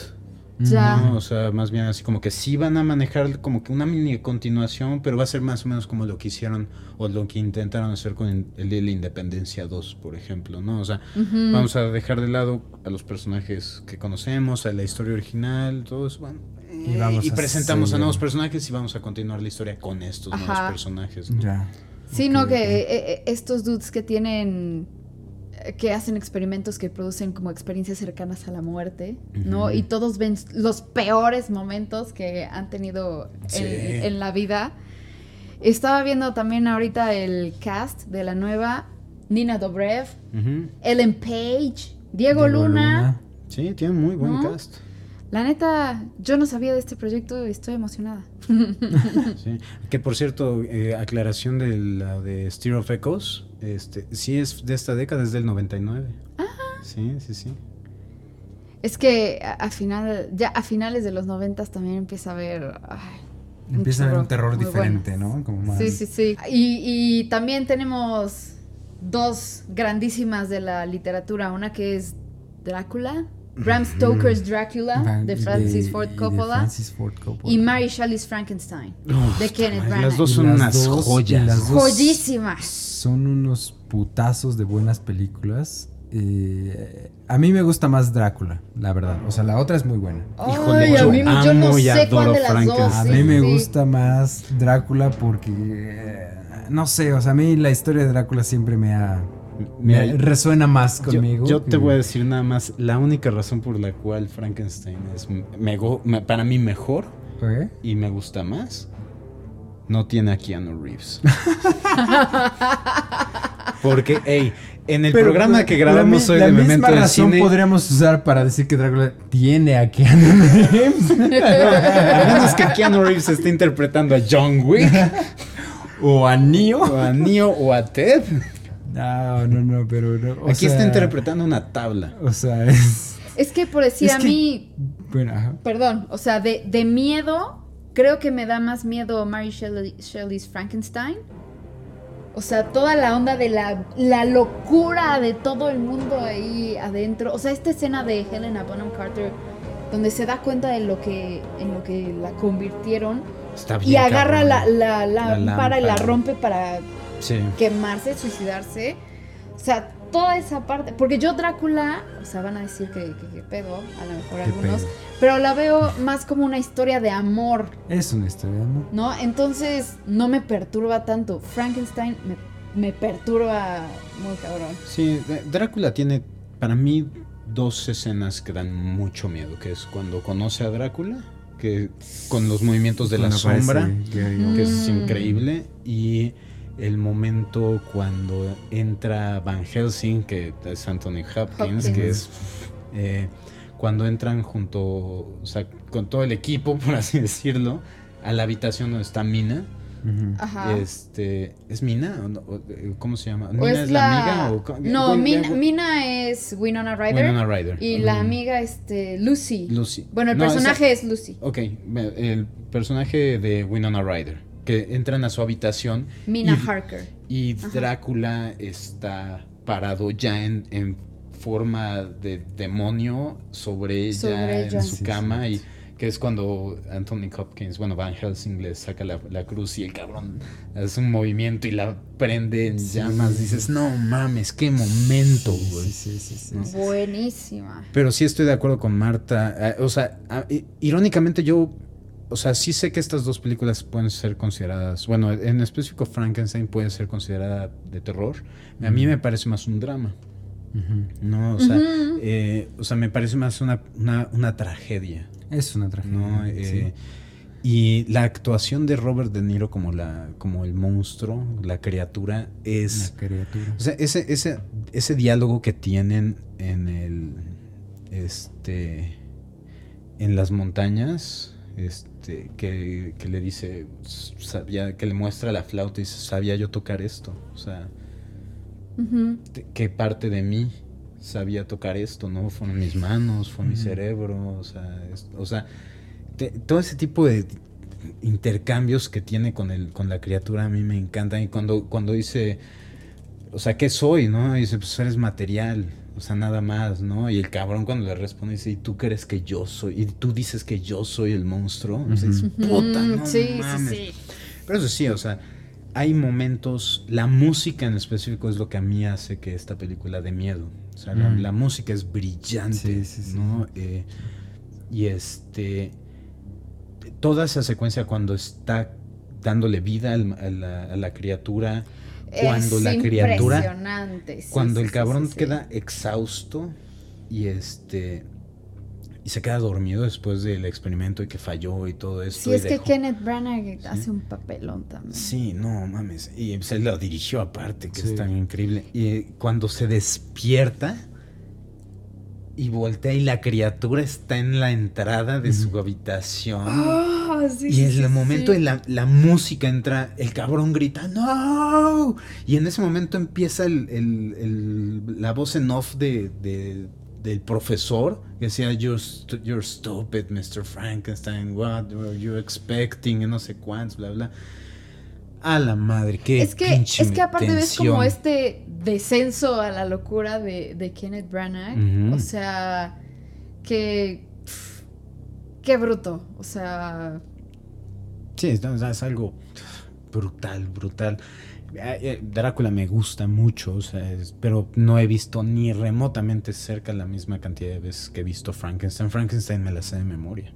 Ya. ¿no? O sea, más bien así como que sí van a manejar como que una mini continuación, pero va a ser más o menos como lo que hicieron o lo que intentaron hacer con el de la Independencia 2, por ejemplo, ¿no? O sea, vamos a dejar de lado a los personajes que conocemos, a la historia original, todo eso, bueno. Y vamos a presentamos a nuevos personajes y vamos a continuar la historia con estos Ajá. nuevos personajes. ¿no? Ya. Sí, no, que eh, eh, estos dudes que tienen, eh, que hacen experimentos que producen como experiencias cercanas a la muerte, ¿no? Y todos ven los peores momentos que han tenido en, Sí. en la vida. Estaba viendo también ahorita el cast de la nueva Nina Dobrev. Ellen Page, Diego, Diego Luna. Sí, tiene muy buen ¿No? cast. La neta, yo no sabía de este proyecto y estoy emocionada. Sí. Que por cierto, eh, aclaración de la de Steer of Echoes, este, sí es de esta década, es del 99. Sí, sí, sí. Es que a, final, ya a finales de los noventas también empieza a haber... ay, Empieza a haber un terror diferente. ¿no? Como más... Sí, sí, sí. Y, y también tenemos dos grandísimas de la literatura. Una que es Drácula, Bram Stoker's Drácula, Van- de Francis Ford de Coppola. Francis Ford Coppola. Y Mary Shelley's Frankenstein, Uf, de Kenneth Branagh. Las dos son las unas dos- joyas. las dos Joyísimas. Son unos putazos de buenas películas. Eh, a mí me gusta más Drácula, la verdad. O sea, la otra es muy buena. Híjole, Ay, a yo mí, yo no sé cuál de las dos. Frankenstein. A sí, mí me sí. gusta más Drácula porque... eh, no sé, o sea, a mí la historia de Drácula siempre me ha... Me Mira, resuena más conmigo. yo te voy a decir nada más, la única razón por la cual Frankenstein es me go- me- para mí mejor y me gusta más, no tiene a Keanu Reeves. Porque, hey, en el Pero, programa que grabamos hoy de misma Memento del razón Cine, podríamos usar para decir que Drácula tiene a Keanu Reeves. a menos que Keanu Reeves esté interpretando a John Wick, o a Neo. o a Neo o a Ted, No, no, no, pero no. o aquí está interpretando una tabla. O sea, es. Es que por decir Es a que- mí, Bueno, ajá. perdón, o sea, de, de miedo, creo que me da más miedo Mary Shelley- Shelley's Frankenstein. O sea, toda la onda de la, la locura de todo el mundo ahí adentro. O sea, esta escena de Helena Bonham Carter, donde se da cuenta de lo que, en lo que la convirtieron. Está bien. Y agarra la, cabrón. la, la La lámpara y la rompe para Sí. quemarse, suicidarse. O sea, toda esa parte. Porque yo, Drácula, o sea, van a decir que, que, que pedo, a lo mejor algunos. pedo. Pero la veo más como una historia de amor, Es una historia, ¿no? ¿no? Entonces no me perturba tanto. Frankenstein me, me perturba muy cabrón. Sí, Drácula tiene para mí dos escenas que dan mucho miedo, que es cuando conoce a Drácula, que con los movimientos de la sombra, Mm. que es Oldman. increíble, y el momento cuando entra Van Helsing, que es Anthony Hopkins, Hopkins. que es eh, cuando entran junto, o sea, con todo el equipo, por así decirlo, a la habitación donde está Mina. Ujú. Ajá. Este, ¿Es Mina? ¿O no? ¿O, eh, ¿Cómo se llama? ¿Mina es la, amiga? O, No, Mina, es Winona Ryder. Winona Ryder. Y la amiga, este, Lucy. Lucy. Bueno, el No, esa- personaje es Lucy. Ok, el personaje de Winona Ryder. Que entran a su habitación Mina y- Harker. y Ajá. Drácula está parado ya en, en forma de demonio sobre ella, Sobre ella. en su Sí, cama sí, y que es cuando Anthony Hopkins, bueno, Van Helsing le saca la, la cruz y el cabrón hace un movimiento y la prende en Sí. llamas. Dices, no mames, qué momento, Sí, güey. sí, sí, sí, No. Buenísima. Pero sí estoy de acuerdo con Marta. eh, o sea, irónicamente yo, o sea, sí sé que estas dos películas pueden ser consideradas, bueno, en específico Frankenstein puede ser considerada de terror. A mí me parece más un drama. ¿no? O sea, eh, o sea me parece más una, una, una tragedia, Es una tragedia. ¿no? sí. Eh, Y la actuación de Robert De Niro como, la, como el monstruo, la criatura, es... Una criatura. O sea, ese, ese, ese diálogo que tienen en el. Este. En las montañas. Este, que, que, le dice, sabía, que le muestra la flauta y dice, sabía yo tocar esto, o sea, qué parte de mí sabía tocar esto, ¿no? Fueron mis manos, fue mi cerebro, o sea, o sea todo ese tipo de intercambios que tiene con, el, con la criatura a mí me encantan y cuando, cuando dice, o sea, ¿qué soy, no? dice, pues eres material, o sea, nada más, ¿no? Y el cabrón cuando le responde dice, ¿y tú crees que yo soy? Y tú dices que yo soy el monstruo. O sea, es puta, no sí, sí, sí. Pero eso sí, o sea, hay momentos, la música en específico es lo que a mí hace que esta película de miedo. O sea, la, mm. música es brillante, ¿no? Eh, y este, toda esa secuencia cuando está dándole vida a la criatura cuando la criatura cuando el cabrón queda exhausto y este y se queda dormido después del experimento y que falló y todo esto. Sí, es que Kenneth Branagh hace un papelón también. Sí, no mames. Y se lo dirigió aparte, que es tan increíble. Y cuando se despierta y voltea y la criatura está en la entrada de su habitación. Ah, y en el momento en la, la, música entra, el cabrón grita, ¡No! Y en ese momento empieza el, el, la voz en off de, de, del profesor que decía, you're, you're, stupid, Mr. Frankenstein, what were you expecting? Y no sé cuántos, bla, bla. A la madre, qué Es que, es que aparte ves como este descenso a la locura de, de Kenneth Branagh. O sea, que. qué bruto. O sea. Sí, es, algo brutal, brutal. Eh, Drácula me gusta mucho, o sea, pero no he visto ni remotamente cerca la misma cantidad de veces que he visto Frankenstein. Frankenstein me la sé de memoria.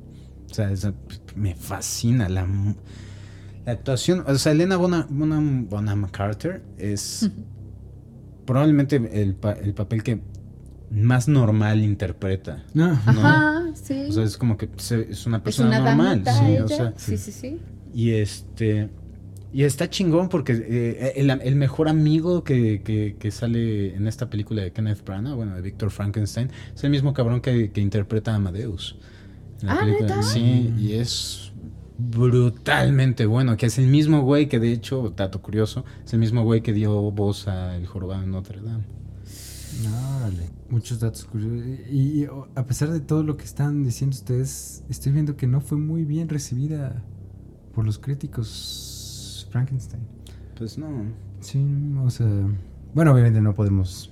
O sea, me fascina la la actuación, o sea, Elena Bonham, Carter es probablemente el, papel que más normal interpreta. Ah. Ajá, sí. O sea, es como que es una persona normal. Sí, o sea, sí, sí, sí. Y este. Y está chingón porque eh, el, mejor amigo que, que, sale en esta película de Kenneth Branagh, bueno, de Victor Frankenstein, es el mismo cabrón que, interpreta a Amadeus. ah, ¿neta? Sí, y es brutalmente bueno, que es el mismo güey que de hecho, dato curioso, es el mismo güey que dio voz a El Jorobado en Notre Dame. Vale, muchos datos curiosos. Y, a pesar de todo lo que están diciendo ustedes, estoy viendo que no fue muy bien recibida por los críticos Frankenstein. Pues no. Sí, o sea, bueno, obviamente no podemos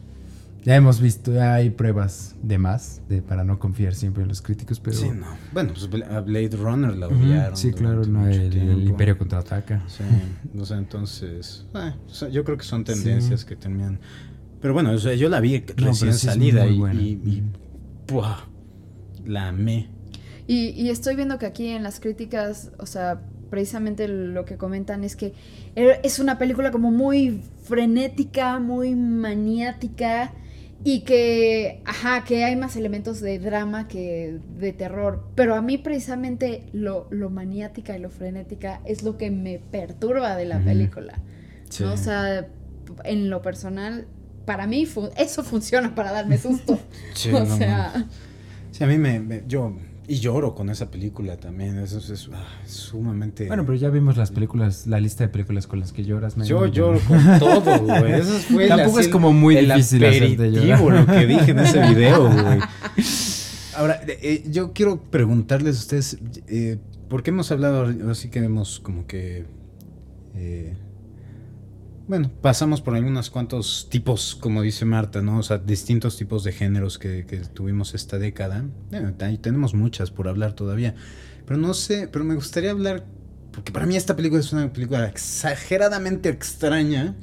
ya hemos visto, ya hay pruebas de más de, para no confiar siempre en los críticos, pero... Sí, no. Bueno, pues Blade Runner la odiaron. Sí, claro, no, el, Imperio contraataca. Sí, o sea, entonces... Eh, yo creo que son tendencias que terminan... Pero bueno, o sea, yo la vi recién salida y, y, la amé. Y, y estoy viendo que aquí en las críticas, o sea, precisamente lo que comentan es que es una película como muy frenética, muy maniática y que, ajá, que hay más elementos de drama que de terror. Pero a mí precisamente lo, lo maniática y lo frenética es lo que me perturba de la película. O sea, en lo personal, para mí eso funciona para darme susto. o sea... Sí, a mí me yo y lloro con esa película también. Eso es, ah, sumamente. Bueno, pero ya vimos las películas, la lista de películas con las que lloras. Yo lloro con todo, güey. Eso fue Tampoco es como muy difícil hacerte llorar. lo que dije en ese video, güey. Ahora, eh, yo quiero preguntarles a ustedes, eh, ¿por qué hemos hablado, así que hemos como que eh, bueno, pasamos por algunos cuantos tipos, como dice Marta, ¿no? O sea, distintos tipos de géneros que, tuvimos esta década. Bueno, ahí tenemos muchas por hablar todavía. Pero no sé, pero me gustaría hablar, porque para mí esta película es una película exageradamente extraña.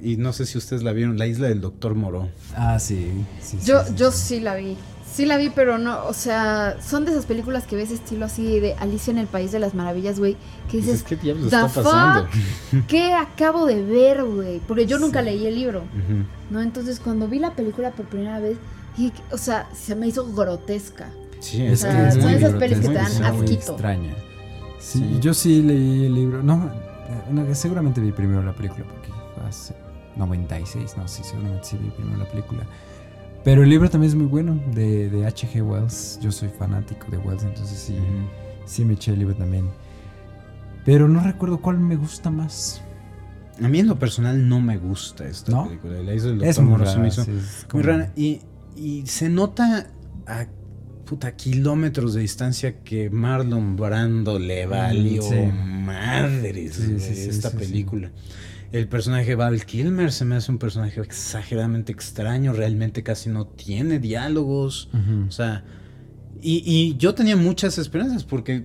Y no sé si ustedes la vieron, La isla del Doctor Moro. Ah, sí. yo, yo sí la vi. Sí la vi, pero no, o sea, son de esas películas que ves estilo así de Alicia en el País de las Maravillas, güey, que dices, ¿qué diablos está pasando? ¿Qué acabo de ver, güey? Porque yo nunca leí el libro, ¿no? Entonces, cuando vi la película por primera vez, y, o sea, se me hizo grotesca. Sí, es que son esas pelis que te dan asquito. extraña. Sí, yo sí leí el libro. No, seguramente vi primero la película porque hace 96, no, sí, seguramente sí vi primero la película. Pero el libro también es muy bueno, de, de H.G. Wells. Yo soy fanático de Wells, entonces sí. sí me eché el libro también. Pero no recuerdo cuál me gusta más. A mí en lo personal no me gusta esta ¿No? película. La hizo el Es muy me rara, hizo sí, es muy rara. Y, y se nota a puta kilómetros de distancia que Marlon Brando le valió Mm, sí. madres Sí, esta película. El personaje de Val Kilmer se me hace un personaje exageradamente extraño, realmente casi no tiene diálogos. O sea, y, y yo tenía muchas esperanzas porque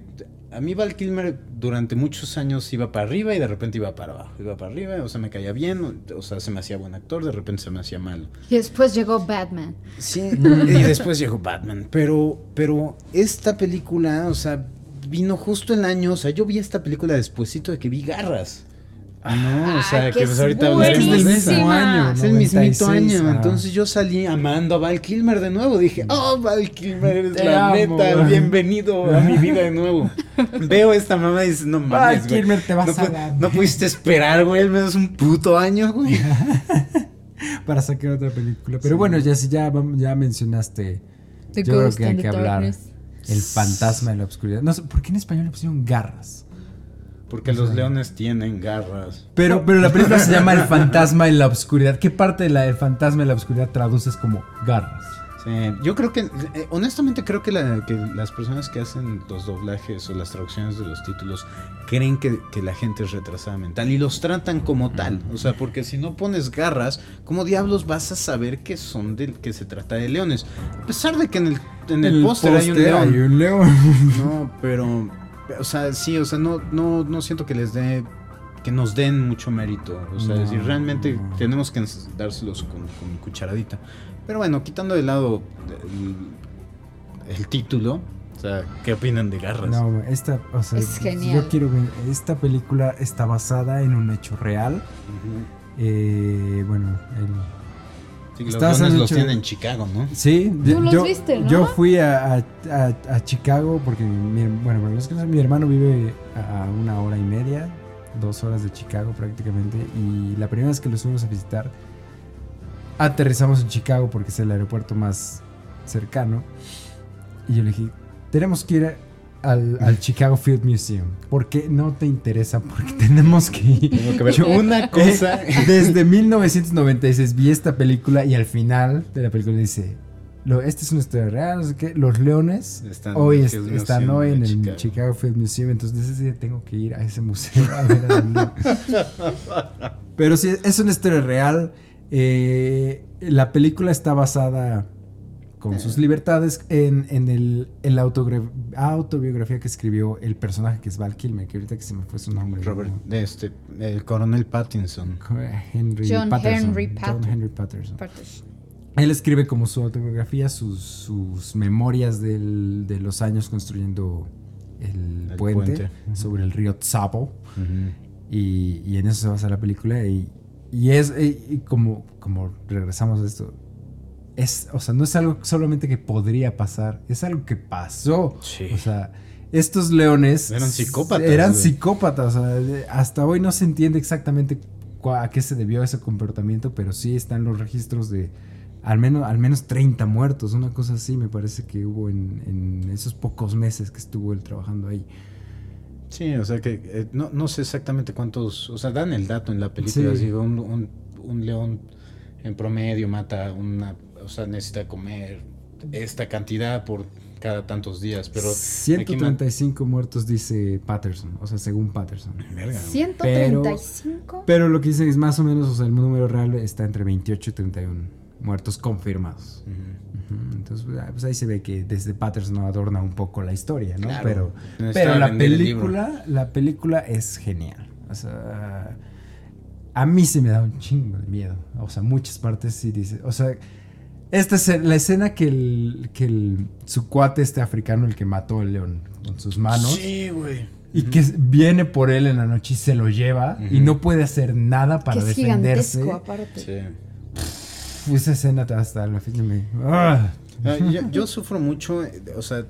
a mí Val Kilmer durante muchos años iba para arriba y de repente iba para abajo. Iba para arriba, o sea, me caía bien, o sea, se me hacía buen actor, de repente se me hacía malo. Y después llegó Batman. Sí, y después llegó Batman. Pero, pero esta película, o sea, vino justo el año, o sea, yo vi esta película despuesito de que vi Garras. No, o sea, Ay, que que pues es ahorita Es del buenísima. mismo año. es el mismito 96, año. ah. Entonces yo salí amando a Val Kilmer de nuevo. Dije, oh, Val Kilmer, eres Te la amo, neta. Bienvenido a mi vida de nuevo. Veo esta mamá y dices, no Val mames, güey. Kilmer, te vas no, a dar. no pudiste esperar, güey, al menos un puto año, güey. para sacar otra película. Pero bueno, ya ya, ya mencionaste, The yo creo que hay que hablar Darkness. el fantasma de la oscuridad. No sé, ¿por qué en español le pusieron garras? Porque los leones tienen garras. Pero, pero la película se llama El fantasma en la oscuridad. ¿Qué parte de la, el fantasma en la oscuridad traduces como garras? Sí, yo creo que, eh, honestamente creo que, la- que las personas que hacen los doblajes o las traducciones de los títulos creen que, que la gente es retrasada mental y los tratan como tal. O sea, porque si no pones garras, ¿cómo diablos vas a saber que son del que se trata de leones? A pesar de que en el, en el, póster hay un león. hay un león. No, pero, o sea, sí, o sea, no, no, no siento que les dé, que nos den mucho mérito. O sea, No, es decir, realmente no. tenemos que dárselos con, con cucharadita. Pero bueno, quitando de lado el, el título, o sea, ¿qué opinan de Garras? No, esta, o sea, Es genial. yo quiero ver, esta película está basada en un hecho real. Eh, bueno, el, Sí, los Estás leones en los tienen en Chicago, ¿no? Sí, Tú yo- los yo, viste, ¿no? yo fui a, a- a- a Chicago porque mi, bueno, mi hermano vive a una hora y media, dos horas de Chicago prácticamente, y la primera vez que los fuimos a visitar, aterrizamos en Chicago porque es el aeropuerto más cercano, y yo le dije, tenemos que ir a- al, al Chicago Field Museum, porque no te interesa, porque tenemos que ir. Tengo que ver Yo- una cosa. Eh, desde 1996 vi esta película y al final de la película dice, lo, esta es una historia real, no sé qué, los leones Están hoy están hoy en el Chicago. Chicago Field Museum, entonces día tengo que ir a ese museo a ver al león. Pero sí, es una historia real. eh, la película está basada con sus libertades en, en el, autogra- autobiografía que escribió el personaje que es Val Kilmer, que ahorita que se me fue su nombre. Robert, este, el coronel Pattinson. Henry John Patterson. Henry John Patter- Henry Patterson. Él escribe como su autobiografía sus, sus memorias del- de los años construyendo el, El puente, puente. sobre el río Tsavo. Y, y en eso se basa la película. Y, y es y- y como, como regresamos a esto. Es, o sea, no es algo solamente que podría pasar, es algo que pasó. Sí. O sea, estos leones Eran psicópatas, Eran güey. psicópatas. o sea, hasta hoy no se entiende exactamente a qué se debió ese comportamiento, pero sí están los registros de al menos, al menos 30 muertos. Una cosa así me parece que hubo en, en esos pocos meses que estuvo él trabajando ahí. Sí, o sea que eh, no, no sé exactamente cuántos, o sea, dan el dato en la película, Sí. así, un, un, un león en promedio mata una, o sea, necesita comer esta cantidad por cada tantos días, pero aquí ma- 135 muertos dice Patterson, o sea, según Patterson. Verga, güey. 135. Pero lo que dicen es más o menos, o sea, el número real está entre 28 y 31 muertos confirmados. Entonces, pues, ah, pues ahí se ve que desde Patterson adorna un poco la historia, ¿no? Claro. Pero, pero la película, la película es genial. O sea, a mí se me da un chingo de miedo. O sea, muchas partes sí dice, o sea, esta es la escena que el, que el, su cuate este africano, el que mató al león con sus manos. Sí, güey. Y que viene por él en la noche y se lo lleva y no puede hacer nada para que es defenderse. gigantesco aparte. Sí. Esa escena hasta la. ¡Ah! Ah, yo, yo sufro mucho, o sea,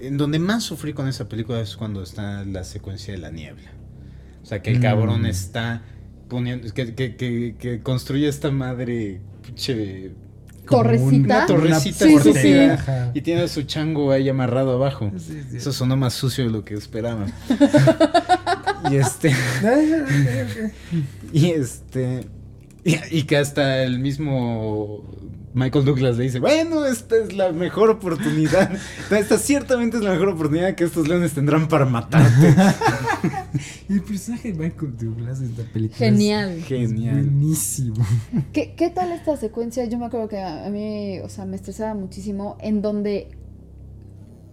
en donde más sufrí con esa película es cuando está la secuencia de la niebla. O sea, que el Mm. cabrón está poniendo, que, que, que, que construye esta madre pinche torrecita. Una torrecita Sí, sí, sí. Ajá. y tiene su chango ahí amarrado abajo. Sí, sí. Eso sonó más sucio de lo que esperaba. y este. Y este. Y, y que hasta el mismo Michael Douglas le dice: Bueno, esta es la mejor oportunidad. Esta ciertamente es la mejor oportunidad que estos leones tendrán para matarte. Y el personaje de Michael Douglas en esta película Genial. es Genial. buenísimo. ¿Qué, ¿Qué tal esta secuencia? Yo me acuerdo que a a mí, o sea, me estresaba muchísimo en donde,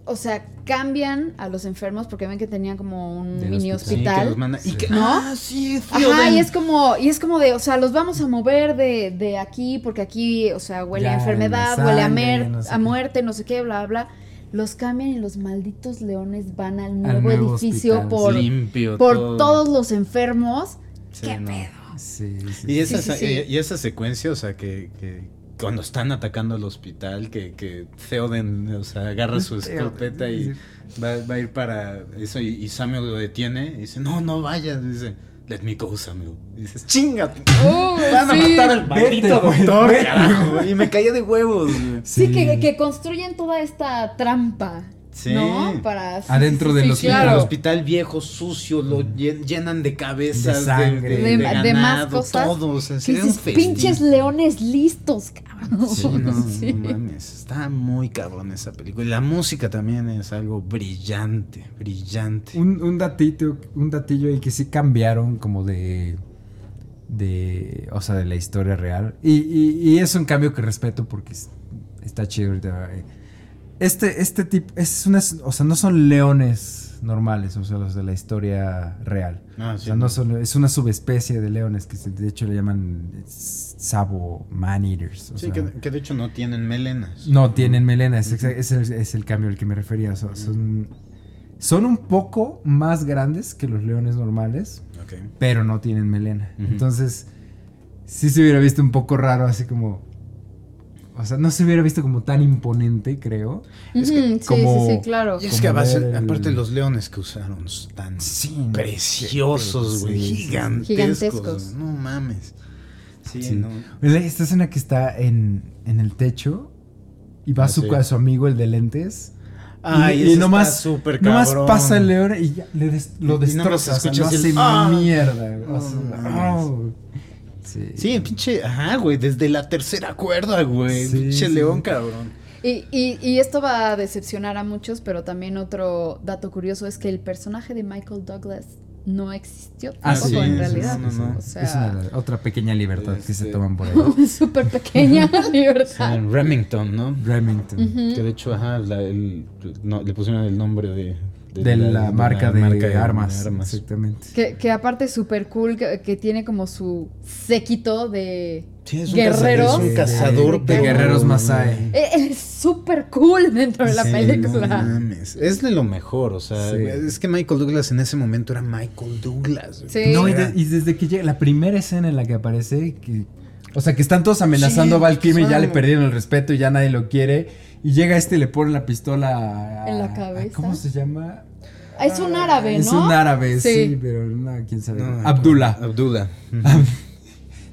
o sea, cambian a los enfermos porque ven que tenían como un Del mini hospital. Sí, que hospital. los manda- y que, ¿No? Ah, sí, Ajá, Theoden. y es como, y es como de, o sea, los vamos a mover de, de aquí porque aquí, o sea, huele Ya, a enfermedad, huele a, sangre, mer- no sé a qué. muerte, no sé qué, bla, bla. Los cambian y los malditos leones van al nuevo, nuevo edificio hospital. por, limpio. por todo. todos los enfermos. Sí, ¿Qué no. pedo? Sí, sí. Y esa, Sí, sí, sí. y- y esa secuencia, o sea, que, que cuando están atacando al hospital, que, que Theoden, o sea, agarra su escopeta y va, va a ir para eso y, y Samuel lo detiene y dice, no, no vayas, dice, let me go, Samuel. Y dices, chingate, Oh, van a sí. matar al maldito doctor, vete. carajo. Y me caía de huevos, güey. Sí, que, que construyen toda esta trampa. Sí. ¿No? Para. sí, Adentro sí, del sí, hospital. El Claro. hospital viejo, sucio, lo llen- llenan de cabezas, De sangre. de, De- de más cosas. todo, o sea, Que sería un dices, festín. pinches leones listos, cabrón. Sí, no, Sí. no mames. Está muy cabrón esa película. Y la música también es algo brillante, brillante. Un, un datito, un datillo ahí que sí cambiaron como de. de. O sea, de la historia real. Y, y- y es un cambio que respeto porque es- está chido ahorita. Este, este tipo. Es una, o sea, no son leones normales, o sea, los de la historia real. Ah, O sí, sea, no son, es una subespecie de leones que se- de hecho le llaman sabo man eaters. o Sí, sea, que, que de hecho no tienen melenas. no tienen melena, es, es el, es el cambio al que me refería. o sea, son, son un poco más grandes que los leones normales, pero no tienen melena. Entonces, sí se hubiera visto un poco raro, así como. O sea, no se hubiera visto como tan imponente, creo. Es que sí, como- sí, sí, claro. Y es que base- el- aparte los leones que usaron están Sí, preciosos, güey. sí, gigantescos. Gigantescos. No mames. Sí, Sí. no. Esta escena que está en, en el techo y va Ah, su, sí. a su amigo, el de lentes. Ay, y, y nomás, está súper nomás pasa el león y ya le des- lo Y- y destroza. o sea, el, hace "Ah". mierda. o sea, oh. Sí. Sí, el pinche, ajá, güey, desde la tercera cuerda, güey. Sí, pinche sí. león, cabrón. Y, y, y esto va a decepcionar a muchos, pero también otro dato curioso es que el personaje de Michael Douglas no existió Ah, tampoco sí, en sí, realidad. no, no, no. O es sea, una, otra pequeña libertad que se Este- toman por ahí. súper pequeña libertad. Remington, ¿no? Remington. Que de hecho, ajá, la- el- no, le pusieron el nombre de... De la, marca, de, armas, de armas. Exactamente. Que, que aparte es súper cool, que, que tiene como su séquito de Sí, es un guerreros. cazador, es un De- cazador, de pero- guerreros Masai. Eh, Es súper cool dentro de la Sí, película. no mames. Es de lo mejor, o sea, Sí. es que Michael Douglas en ese momento era Michael Douglas. No, y, de- desde que llega, la primera escena en la que aparece, que, o sea, que están todos amenazando Sí, a Val Kilmer y ya le perdieron el respeto y ya nadie lo quiere. Y llega este y le pone la pistola a- En la a- cabeza. ¿Cómo se llama? Es un árabe, ¿no? Es un árabe, sí, Sí. pero no, quién sabe. No, Abdullah. Abdullah.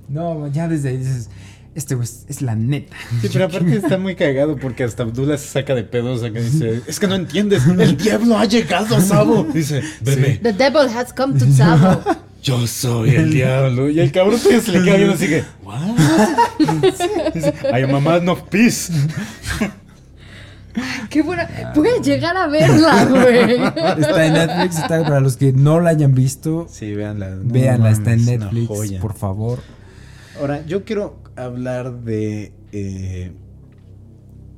No, ya desde ahí dices, este güey es, es la neta. Sí, pero aparte está muy cagado porque hasta Abdullah se saca de pedos acá y dice, es que no entiendes, el diablo ha llegado a Sabo. Dice, bebé, The devil has come to Sabo. yo soy el diablo. Y el cabrón todavía se le queda viendo así que, what? Dice, I am a man of peace. Qué buena. Voy a llegar a verla, güey. Está en Netflix, está para los que no la hayan visto, Sí, véanla. no véanla, está en Netflix, por favor. Ahora, yo quiero hablar de eh,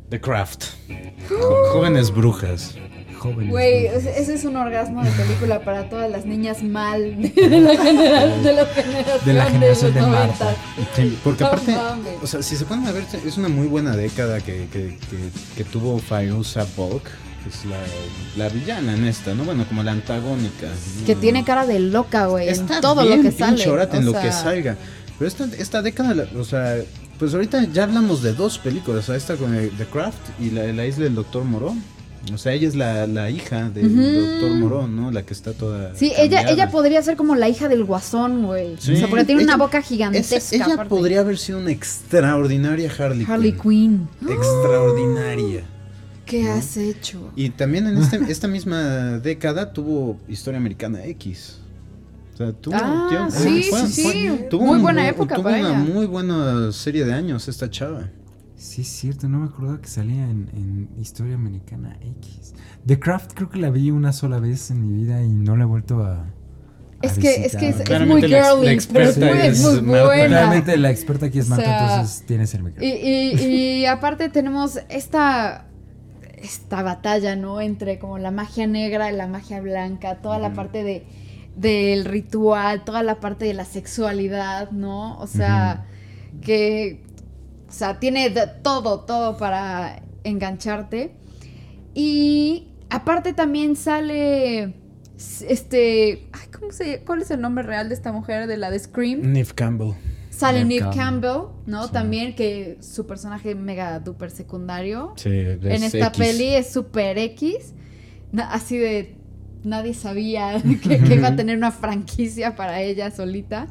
The Craft. Jóvenes brujas. Jóvenes. Güey, ese es un orgasmo de película para todas las niñas mal de la, genera- de la generación De la generación de los Marta. 90. Sí, porque aparte, o sea, si se ponen a ver, es una muy buena década que, que, que, que tuvo Fairuza Balk, que es la, la villana en esta, ¿no? Bueno, como la antagónica. ¿no? Que tiene cara de loca, güey, en Está todo bien lo que sale. órate en lo que salga. Pero esta, esta década, o sea, pues ahorita ya hablamos de dos películas, o sea, esta con el- The Craft y la, la isla del Doctor Moró. O sea, ella es la, la hija del doctor Morón, ¿no? La que está toda. Sí, ella, ella podría ser como la hija del guasón, güey. Sí. O sea, porque tiene una boca gigantesca. ella podría haber sido una extraordinaria Harley, Harley Quinn. Extraordinaria. ¿Qué has hecho? Y también en este, esta misma década tuvo Historia Americana X. O sea, tuvo, ah, sí, sí, tuvo muy buena época tuvo una muy buena serie de años esta chava. Sí, es cierto, no me acordaba que salía en, Historia Americana X. The Craft creo que la vi una sola vez en mi vida y no la he vuelto a. es, que, es que es, muy girly, pero es muy, buena. Realmente la experta aquí es Marta, entonces tienes el micrófono. Y, y, aparte tenemos esta esta batalla, ¿no? Entre como la magia negra y la magia blanca, toda la parte de del ritual, toda la parte de la sexualidad, ¿no? O sea, que o sea, tiene todo, todo para engancharte. Y aparte también sale este, ay, ¿cómo se, ¿cuál es el nombre real de esta mujer de la de Scream? Neve Campbell. Sale Neve Campbell, ¿no? También que su personaje mega duper secundario. Sí, en esta peli es super X. Así de nadie sabía que, iba a tener una franquicia para ella solita.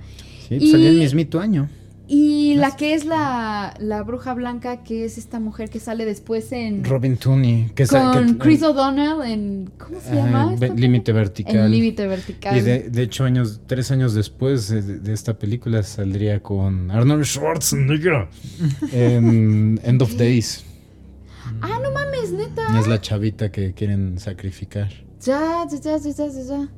Sí, pues salió el mismito año. Y la que es la, la, bruja blanca, que es esta mujer que sale después en... Robin Tooney. Que con Chris O'Donnell en... ¿Cómo se llama? Límite Vertical. En Límite Vertical. Y de, de, hecho, años, tres años después de, esta película saldría con Arnold Schwarzenegger en End of Days. Ah, no mames, neta. Es la chavita que quieren sacrificar. Ya, ya, ya, ya, ya, ya.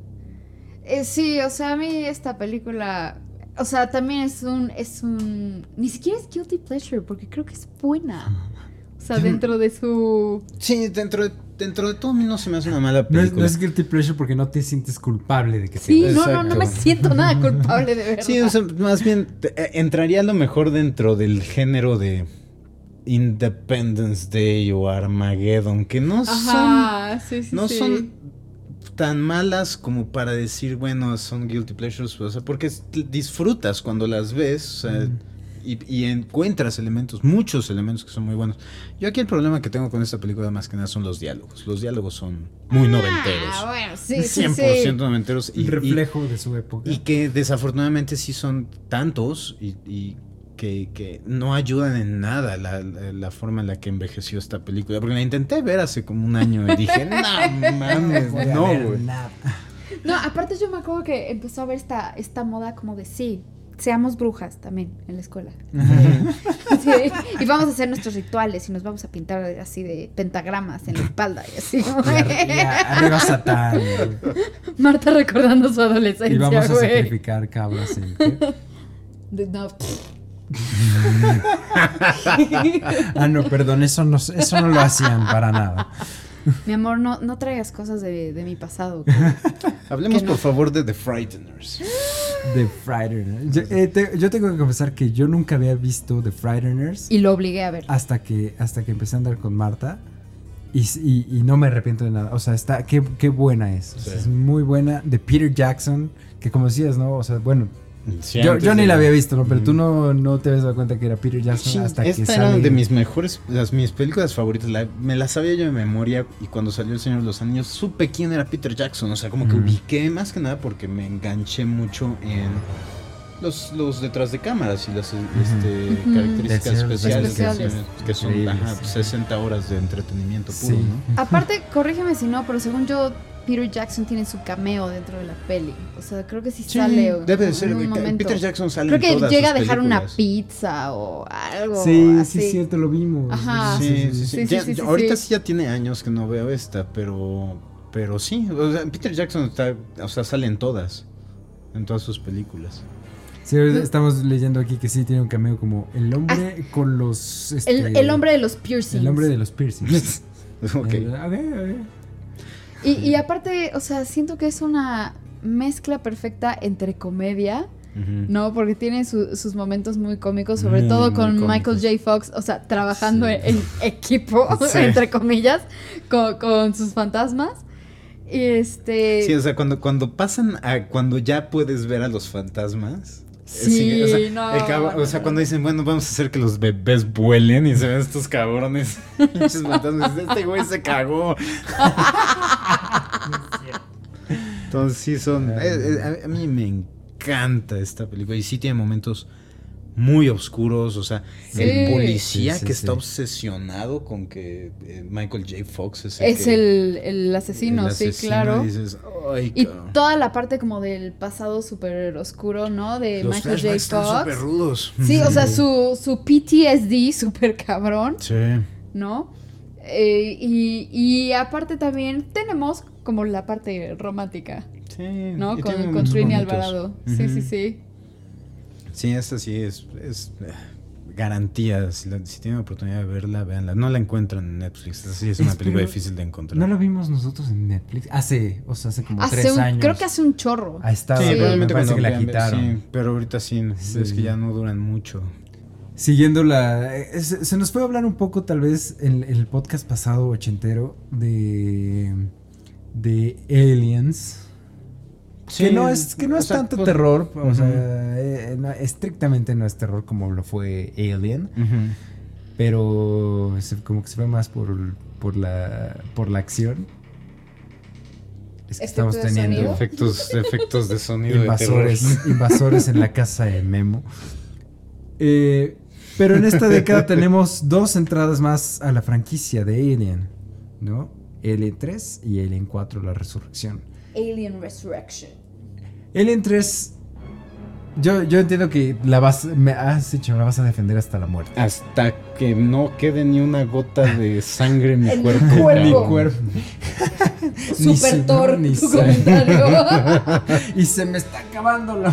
Eh, sí, o sea, a mí esta película o sea, también es un, es un, ni siquiera es guilty pleasure, porque creo que es buena. O sea, dentro de su... Sí, dentro de, dentro de todo a mí no se me hace una mala película. No es, guilty pleasure porque no te sientes culpable de que Sí, no, no, no me siento nada culpable de verdad. Sí, o sea, más bien eh, entraría a lo mejor dentro del género de Independence Day o Armageddon, que no Ajá, son... Sí, sí, no sí. son tan malas como para decir, bueno, son guilty pleasures, o sea, porque disfrutas cuando las ves, y, encuentras elementos, muchos elementos que son muy buenos. Yo aquí el problema que tengo con esta película más que nada son los diálogos. Los diálogos son muy ah, noventeros. Bueno, sí, 100% sí, noventeros. Y, reflejo de su época. Y que desafortunadamente sí son tantos y que, no ayudan en nada la, forma en la que envejeció esta película. Porque la intenté ver hace como un año y dije, no mames, no, güey. No, aparte yo me acuerdo que empezó a ver esta, esta moda como de sí, seamos brujas también en la escuela. Sí, y vamos a hacer nuestros rituales y nos vamos a pintar así de pentagramas en la espalda y así. Arriba Satán. Marta recordando su adolescencia. Y vamos a sacrificar cabras. ¿en No, ah, no, perdón, eso no, eso no lo hacían para nada. Mi amor, no, no traigas cosas de, mi pasado. Hablemos por favor de The Frighteners. The Frighteners. Eh, yo, tengo que confesar que yo nunca había visto The Frighteners. Y lo obligué a ver. Hasta que, hasta que empecé a andar con Marta. Y, no me arrepiento de nada. O sea, está, qué, qué buena es. es muy buena. De Peter Jackson, que como decías, ¿no? O sea, bueno, yo, ni la había visto, ¿no? Pero tú no, no te habías dado cuenta que era Peter Jackson hasta que Esta era de mis mejores, las, mis películas favoritas. me las sabía yo de memoria y cuando salió El Señor de los Anillos supe quién era Peter Jackson. O sea, como que ubiqué más que nada porque me enganché mucho en los, los detrás de cámaras y las este, características especiales, Que, son 60 horas de entretenimiento puro, ¿no? Aparte, corrígeme si no, pero según yo Peter Jackson tiene su cameo dentro de la peli. O sea, creo que sí, sale. Debe de ser. En un momento. Peter Jackson sale Creo que llega a dejar una pizza o algo. Sí, así. sí, cierto, lo vimos. Ajá. Sí, sí, sí. ahorita sí ya tiene años que no veo esta, pero. Pero sí. O sea, Peter Jackson está. O sea, sale en todas. En todas sus películas. Sí, estamos leyendo aquí que sí tiene un cameo como el hombre ah. con los. Este, el, hombre de los piercings. El hombre de los piercings. ok. a ver, a ver. Y, aparte, o sea, siento que es una mezcla perfecta entre comedia. ¿no? Porque tiene sus momentos muy cómicos, sobre todo con Michael J. Fox, o sea, trabajando en, equipo, entre comillas, con, sus fantasmas. Y este... Sí, o sea, cuando, cuando pasan a... cuando ya puedes ver a los fantasmas. Sí, o sea, no, el cabo- no, o sea, no. cuando dicen, bueno, vamos a hacer que los bebés vuelen y se ven estos cabrones, este güey se cagó. Entonces sí son, eh, eh, a, a mí me encanta esta película y sí tiene momentos muy oscuros, o sea, Sí. el policía Sí, sí, que está obsesionado con que eh, Michael J. Fox es el, Es que- el, el asesino, el sí, claro. y toda la parte como del pasado súper oscuro, ¿no? De los Michael J. flashbacks están Fox. súper rudos. Sí, o sea, su, su PTSD súper cabrón, Sí. ¿no? Eh, y, y aparte también tenemos como la parte romántica, Sí, ¿no? Con, con Trini. Alvarado. Sí, sí, sí. Sí, esta sí es, es eh, garantía. Si, la- si tienen oportunidad de verla, véanla. No la encuentran en Netflix. Esta sí es una Es- película difícil de encontrar. No lo vimos nosotros en Netflix. Hace, o sea, hace como Hace tres un- años. creo que hace un chorro. Ahí estaba, Sí, me parece cuando que la quitaron. Sí, pero ahorita sí, Sí. es que ya no duran mucho. Siguiendo la... eh, Se, se nos puede hablar un poco tal vez en, en el podcast pasado ochentero de... De Aliens. Que no es, que no es sea, tanto pues- terror. O sea, eh, no, estrictamente no es terror como lo fue Alien. Pero se- como que se ve más por, por, la, por la acción. Es que ¿Efectos estamos teniendo sonido? Efectos, efectos de sonido invasores, de invasores en la casa de Memo. Eh, pero en esta década tenemos dos entradas más a la franquicia de Alien, ¿no? Alien 3 y Alien 4, la resurrección. Alien Resurrection. Alien 3, yo, yo entiendo que la vas, me has dicho, la vas a defender hasta la muerte. Hasta que no quede ni una gota de sangre en mi En cuerpo. cuerpo. Mi cuerpo. Ni Super Thor, ni tu comentario. y se me está acabando la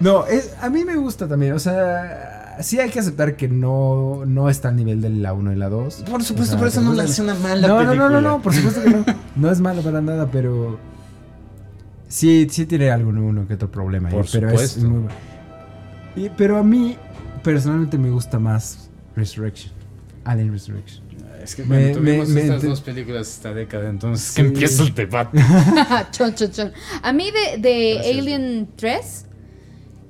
No, es, a mí me gusta también, o sea, sí hay que aceptar que no, no está al nivel de la 1 y la 2. Por supuesto, O sea, por eso no la hace una mala no, no, película. no, no, no, por supuesto que no. No es malo para nada, pero sí, sí tiene algún uno que otro problema. ahí, Por pero es supuesto. muy bueno. Y- pero a mí, personalmente, me gusta más Resurrection. Alien Resurrection. Es que Me- bueno, tuvimos me- estas dos películas esta década, entonces Sí. que empieza el debate. chon, chon, chon. A mí de, de Gracias. Alien 3,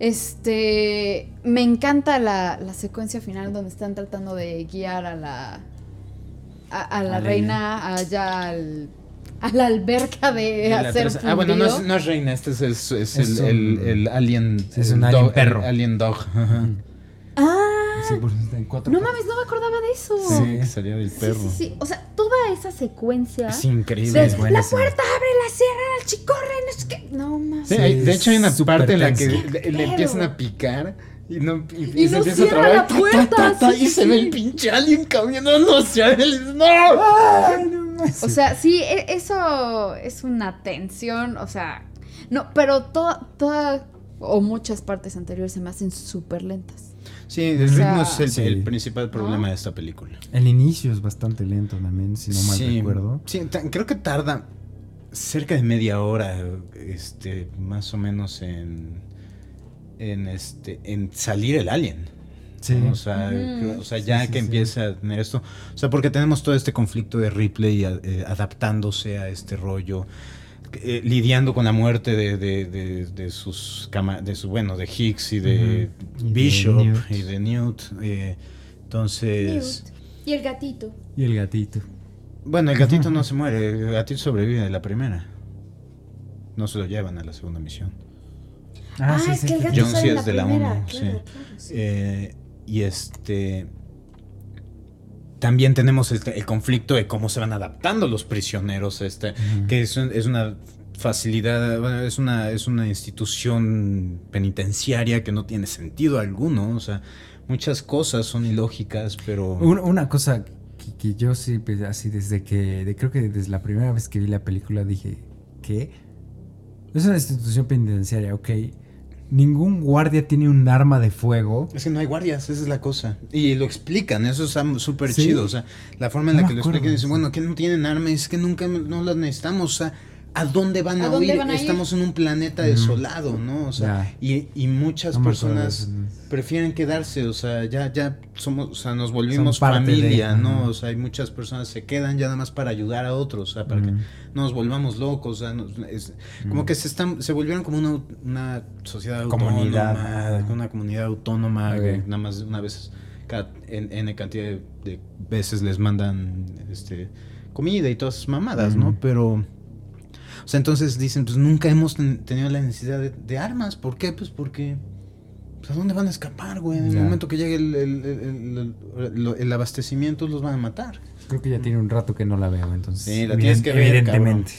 este, me encanta la, la secuencia final donde están tratando de guiar a la, a, a la reina allá al, a la alberca de Y la hacer ah, bueno, no es, no es reina, este es, es- es Es el, el- un- el alien. Sí, es el un alien dog- perro. el Alien dog. ajá. Ah, Sí, por en cuatro no mames, no me acordaba de eso. Sí, que salía del Sí, perro. sí, sí. O sea, toda esa secuencia. Es increíble. de, es buena, la sí. puerta abre, la cierra, la chicorre, no sé qué. No mames. Sí, Sí, hay- de hecho hay una es parte en la que le, le empiezan a picar y no y, Y se no empieza a cierra trabar la ta, ta, puerta, ta, ta, sí, y sí, se ve sí. el pinche alien caminando hacia él. ¡No! Ay, no. O sea, sí, e- eso es una tensión, o sea, no, pero toda, toda o muchas partes anteriores se me hacen súper lentas. Sí, el O sea, ritmo es el, Sí. el principal problema ¿No? de esta película. El inicio es bastante lento también, si no mal sí, recuerdo. Sí, creo que tarda cerca de media hora, este, más o menos en, en este, en salir el alien. Sí. ¿no? O sea, creo- o sea, ya sí, que sí. empieza a tener esto, o sea, porque tenemos todo este conflicto de Ripley a- eh, adaptándose a este rollo, eh, lidiando con la muerte de, de, de- de sus cama- de su bueno, de Higgs y de Ujú. Y de Bishop Newt. y de Newt. eh, entonces, Y el gatito. Y el gatito. bueno, el gatito no se muere, el gatito sobrevive de la primera. No se lo llevan a la segunda misión. Ah, sí, es sí, que el gato John sale sí en es la de la primera, uno, claro, sí. claro, sí. Eh, y este. También tenemos este- el conflicto de cómo se van adaptando los prisioneros este. Que es, un- es una facilidad, bueno, es una, es una institución penitenciaria que no tiene sentido alguno. O sea, muchas cosas son ilógicas, pero. Un- una cosa que, que yo sí, pues, así desde que, de- creo que desde la primera vez que vi la película dije, ¿qué? Es una institución penitenciaria, ok. Ningún guardia tiene un arma de fuego. Es que no hay guardias, esa es la cosa. Y lo explican, eso está súper Sí. chido. O sea, la forma en No la que lo acuerdo, explican, sí. bueno, que no tienen armas, es que nunca no las necesitamos. O sea, ¿a dónde van a, huir? Estamos en un planeta desolado, ¿no? O sea, y, y, muchas personas prefieren quedarse, o sea, ya, ya somos, o sea, nos volvimos familia, ¿no? O sea, hay muchas personas se quedan ya nada más para ayudar a otros, o sea, para que no nos volvamos locos, o sea, es, como que se están, se volvieron como una, una sociedad comunidad, autónoma, una comunidad autónoma, nada más una vez, cada en, cantidad de, veces les mandan, este, comida y todas esas mamadas, ¿no? Pero o sea, entonces dicen, pues nunca hemos tenido la necesidad de, armas. ¿Por qué? Pues porque... Pues, ¿A dónde van a escapar, güey? En el momento que llegue el, abastecimiento los van a matar. Creo que ya tiene un rato que no la veo, entonces. Sí, la tienes que ver, Evidentemente.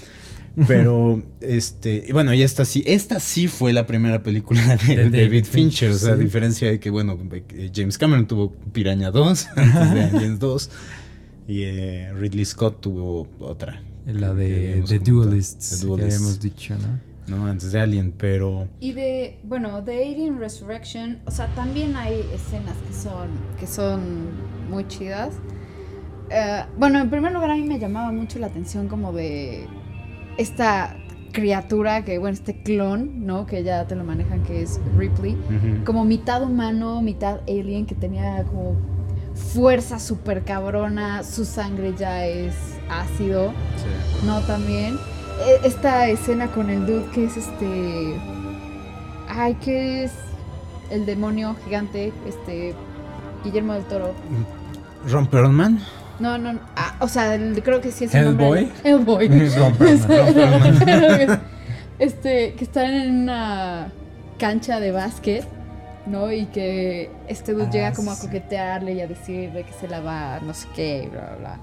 Pero, este, bueno, y esta sí, esta sí fue la primera película de, David, Fincher, o sea, a diferencia de que, bueno, James Cameron tuvo Piraña 2, antes de Aliens 2, y eh, Ridley Scott tuvo otra, la de The Duelists, que habíamos dicho, ¿no? No, antes de Alien, pero... Y de, bueno, de Alien Resurrection, o sea, también hay escenas que son, que son muy chidas. Eh, bueno, en primer lugar a mí me llamaba mucho la atención como de esta criatura que, bueno, este clon, ¿no? Que ya te lo manejan que es Ripley, como mitad humano, mitad alien, que tenía como fuerza súper cabrona, su sangre ya es ácido, ¿no? También. E, esta escena con el dude que es este... Ay, que es el demonio gigante, este... Guillermo del Toro. ¿Ron Perlman? No, no, ah, o sea, creo que sí es el nombre. Hellboy. este, que están en una cancha de básquet ¿no? Y que este dude llega como a coquetearle y a decirle que se la va, no sé qué, bla, bla, bla.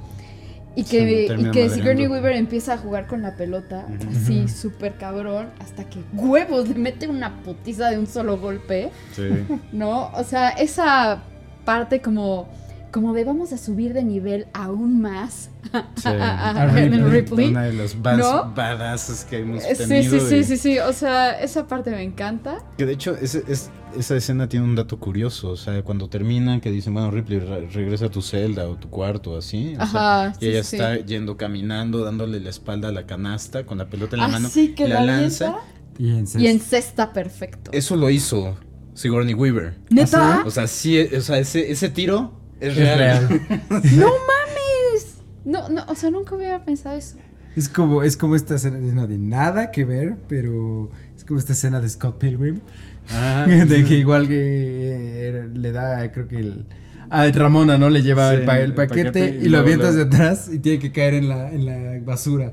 Y que, y que Sigourney Weaver empieza a jugar con la pelota, así súper cabrón, hasta que huevos le mete una putiza de un solo golpe. Sí. ¿No? O sea, esa parte como como de vamos a subir de nivel aún más sí. a, Ripley. Una de los badasses que hemos tenido. Sí, sí, sí, sí, o sea, esa parte me encanta. Que de hecho es, es, esa escena tiene un dato curioso, o sea, cuando terminan que dicen, bueno, Ripley, regresa a tu celda o tu cuarto, así. Ajá, y ella está yendo caminando, dándole la espalda a la canasta con la pelota en la mano. que la, lanza. Y encesta. perfecto. Eso lo hizo Sigourney Weaver. ¿Neta? O sea, sí, o sea, ese, ese tiro es real. ¡No mames! No, no, o sea, nunca hubiera pensado eso. Es como, es como esta escena, no de nada que ver, pero es como esta escena de Scott Pilgrim. Ah, de que igual que le da, creo que el... A Ramona, ¿no? Le lleva el, paquete, y, lo avientas de atrás y tiene que caer en la, en la basura.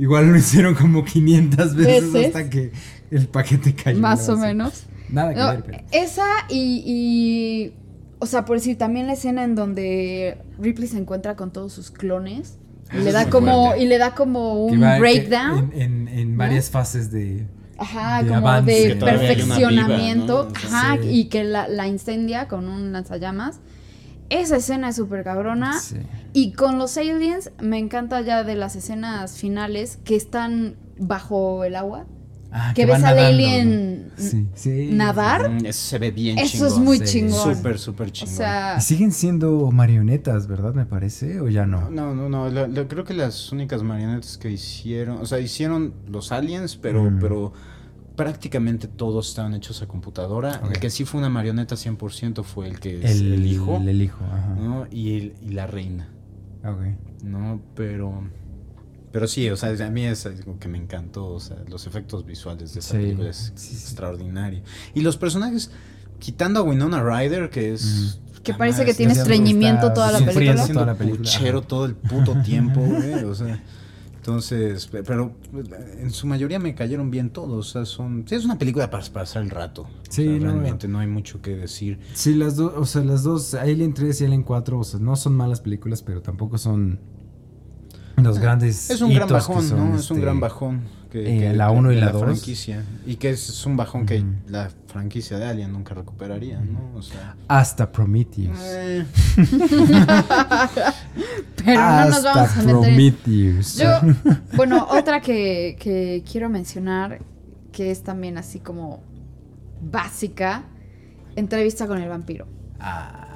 Igual lo hicieron como 500 veces, hasta que el paquete cayó. Más o menos. Nada que ver, pero... Esa y o sea, por decir, también la escena en donde Ripley se encuentra con todos sus clones. Y le, da como, y le da como un breakdown. En, varias fases de. Ajá, como de perfeccionamiento. Ajá, y que la, incendia con un lanzallamas. Esa escena es súper cabrona. Y con los aliens, me encanta ya de las escenas finales que están bajo el agua. Ah, que, ves al alien nadar. Mm, eso se ve bien Eso es muy chingón. Súper, súper chingón. y siguen siendo marionetas, ¿verdad? Me parece, o ya no. No, no, no. creo que las únicas marionetas que hicieron, o sea, hicieron los aliens, pero, mm. pero prácticamente todos estaban hechos a computadora. El que sí fue una marioneta 100% fue el que es el, hijo. El, hijo, ajá. Y, y la reina. Ok. No, pero... Pero sí, o sea, a mí es algo que me encantó, o sea, los efectos visuales de esa película es extraordinario. Y los personajes, quitando a Winona Ryder, que es... Que parece que tiene estreñimiento toda la película. Toda la película. todo el puto tiempo, güey, o sea... Entonces, pero en su mayoría me cayeron bien todos. O sea, son. Sí, es una película para pasar el rato. Sí, realmente no hay mucho que decir. Sí, las dos, o sea, las dos, Alien 3 y Alien 4, o sea, no son malas películas, pero tampoco son los grandes. Es un gran bajón, ¿no? es un este, gran bajón. Que, eh, la 1 y la 2. franquicia. Y que es, un bajón que la franquicia de Alien nunca recuperaría, ¿no? O sea, Hasta Prometheus. Eh. Pero no nos vamos a meter. Prometheus. Yo, bueno, otra que, que quiero mencionar, que es también así como básica: entrevista con el vampiro. Ah.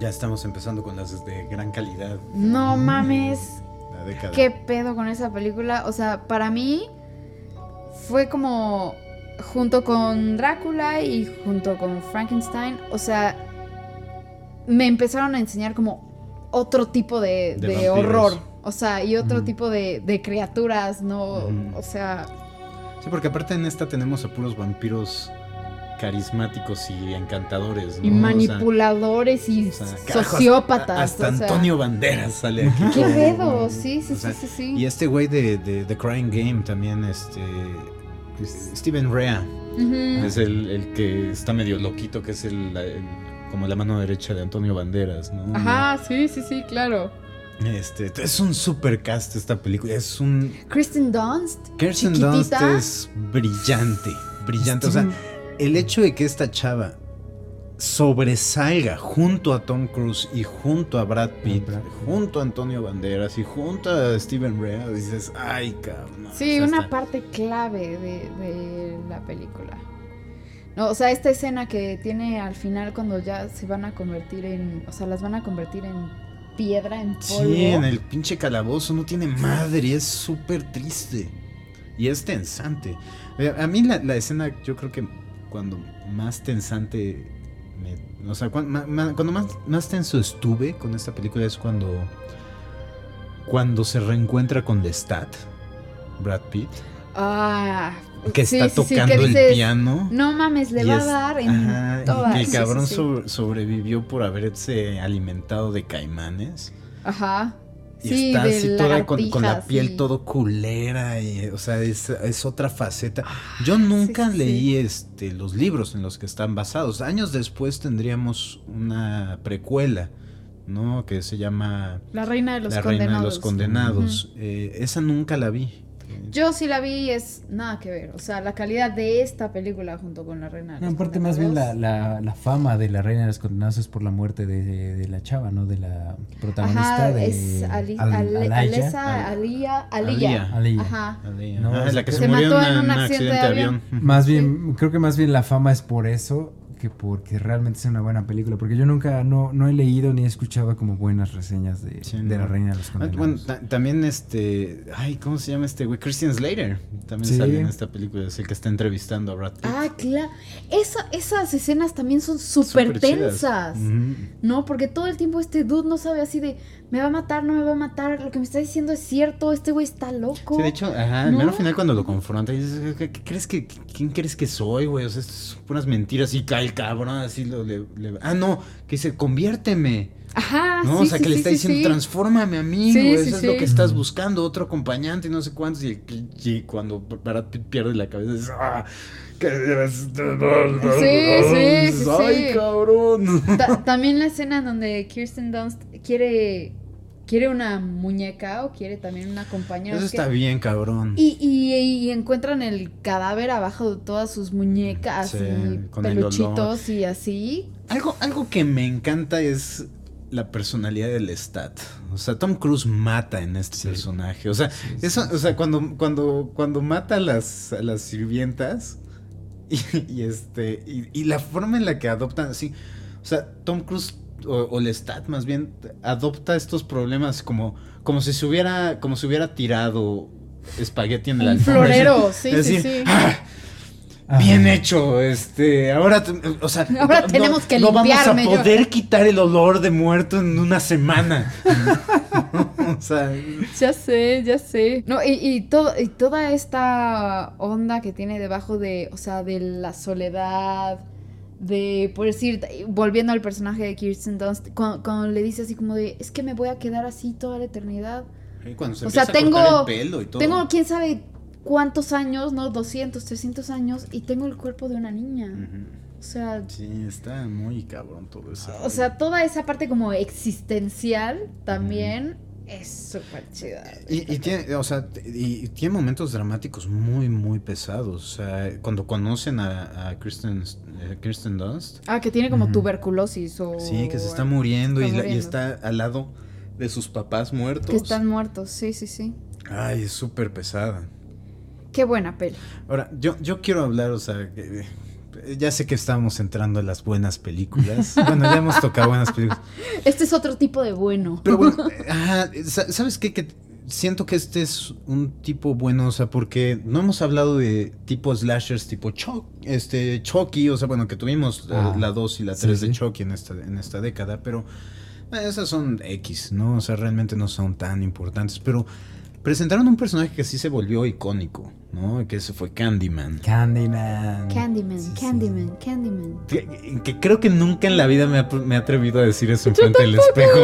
Ya estamos empezando con las de gran calidad. No mames década. ¿Qué pedo con esa película? O sea, para mí fue como junto con Drácula y junto con Frankenstein, o sea, me empezaron a enseñar como otro tipo de, De de vampiros. horror, o sea, y otro tipo de, de criaturas, ¿no? O sea, Sí, porque aparte en esta tenemos a puros vampiros carismáticos y encantadores. ¿no? y O sea, manipuladores y o sea, carajo, sociópatas. Hasta sea, Antonio Banderas sale aquí. ¿Qué pedo? Sí, sí, sí, sí, sí. Y este güey de, de The Crying Game también, este. Steven Rea. Ujú. Es el, el que está medio loquito, que es el, el- como la mano derecha de Antonio Banderas, ¿no? Ajá, sí, sí, sí, claro. Este, es un super cast esta película. Es un. Kristen Dunst, Kirsten Dunst es brillante. Brillante. O sea, el hecho de que esta chava sobresalga junto a Tom Cruise y junto a Brad Pitt, Brad Pitt. junto a Antonio Banderas y junto a Steven Rea, dices, ay, cabrón. Sí, o sea, una está- parte clave de, de la película. No, o sea, esta escena que tiene al final cuando ya se van a convertir en, o sea, las van a convertir en piedra, en polvo. Sí, en el pinche calabozo no tiene madre, y es súper triste. Y es tensante. Eh, A mí la, la escena, yo creo que cuando más tensante, me- o sea, cuando más, más tenso estuve con esta película es cuando, cuando se reencuentra con Lestat, Brad Pitt, Ah, que está sí, sí, tocando el piano. No mames, le va es- a dar en ajá, y todas. que el cabrón sí. sobre- sobrevivió por haberse alimentado de caimanes. Ajá. Y Sí, está así toda con, con la piel sí. todo culera y o sea, es, es otra faceta. Yo nunca Ah, sí, sí, leí este los libros en los que están basados. Años después tendríamos una precuela, ¿no? Que se llama La reina de los La condenados. Reina de los Condenados. Eh, esa nunca la vi. Yo sí la vi y es nada que ver. O sea, la calidad de esta película junto con la reina de No, los aparte más bien la, la, la fama de la reina de los condenados es por la muerte de, de- de la chava, ¿no? De la protagonista Ajá, de es Ali, Al- Ale- Alaya. Alesa, Al- Alía, Alía. Alía. Alía. Ajá. Alea. No, Ah, la que se se, murió mató en, en un accidente accidente de avión. Más bien, creo que más bien la fama es por eso que porque realmente es una buena película. Porque yo nunca, no, no he leído ni he escuchado como buenas reseñas de, Sí, de no. la reina de los Ah, condenados. Bueno, ta- también este, ay, ¿cómo se llama este güey? Christian Slater también Sí. sale en esta película, es el que está entrevistando a Brad Pitt. Ah, claro. Esa, esas escenas también son súper chidas. tensas. ¿No? Porque todo el tiempo este dude no sabe así de, me va a matar, no me va a matar, lo que me está diciendo es cierto, este güey está loco. Sí, de hecho, ajá, ¿No? mero final cuando lo confronta, dices, ¿qué, crees que, quién crees que soy, güey? O sea, son puras mentiras y cae el cabrón, así lo, le, le- Ah, no, que dice, conviérteme. Ajá, ¿No? Sí, o sea, sí, que le sí, está sí, diciendo, sí. transfórmame a mí, Sí, güey. sí, Eso es lo sí. que estás buscando, otro acompañante y no sé cuántos. Y, y cuando Brad Pitt pierde la cabeza, dices, ¡ah! Que eres... sí, sí, ¡Ay, sí. cabrón! Ta- también la escena en donde Kirsten Dunst quiere, quiere una muñeca o quiere también una compañera. Eso que- está bien, cabrón. Y, y- y encuentran el cadáver abajo de todas sus muñecas Sí, y con el peluchitos y así. Algo, algo que me encanta es la personalidad del Stat. O sea, Tom Cruise mata en este Sí. personaje. O sea, eso, o sea, cuando, cuando, cuando mata a las, a las sirvientas y, y este. Y, y la forma en la que adoptan así. O sea, Tom Cruise. O, o Lestat más bien adopta estos problemas como, como si se hubiera como si hubiera tirado espagueti en el Un alfombra. florero, Es sí, decir, sí, sí. "Ah, Bien hecho, este, ahora, o sea, Ahora no- tenemos que no vamos a yo. poder quitar el olor de muerto en una semana. o sea, Ya sé, ya sé. No, y, y, todo, y toda esta onda que tiene debajo de, o sea, de la soledad, de, por decir, volviendo al personaje de Kirsten Dunst, cuando, cuando le dice así como de, es que me voy a quedar así toda la eternidad. cuando se O sea, a tengo- el pelo y todo. Tengo quién sabe cuántos años, ¿no? 200, 300 años y tengo el cuerpo de una niña. O sea, Sí, está muy cabrón todo eso. o sea, toda esa parte como existencial también es súper chida. Y, y tiene, o sea, y, y tiene momentos dramáticos muy, muy pesados. O sea, cuando conocen a, a Kristen, eh, Kristen Dunst, Ah, que tiene como tuberculosis o... sí, que se está muriendo, está y, la- y está al lado de sus papás muertos. Que están muertos, sí, sí, sí. Ay, es súper pesada. Qué buena peli. Ahora, yo, yo quiero hablar, o sea, que- ya sé que estamos entrando en las buenas películas. bueno, ya hemos tocado buenas películas. Este es otro tipo de bueno. Pero bueno, eh, ¿sabes qué? Que siento que este es un tipo bueno, o sea, porque no hemos hablado de tipo slashers tipo Chuck, este, Chucky, o sea, bueno, que tuvimos eh, Ah, la 2 y la sí, 3 de. Chucky en esta, en esta década, pero eh, esas son X, ¿no? O sea, realmente no son tan importantes, pero presentaron un personaje que sí se volvió icónico, ¿no? Que ese fue Candyman. Candyman. Candyman, Sí, sí. Candyman, Candyman. Que, que creo que nunca en la vida me, ha- me he atrevido a decir eso enfrente del espejo.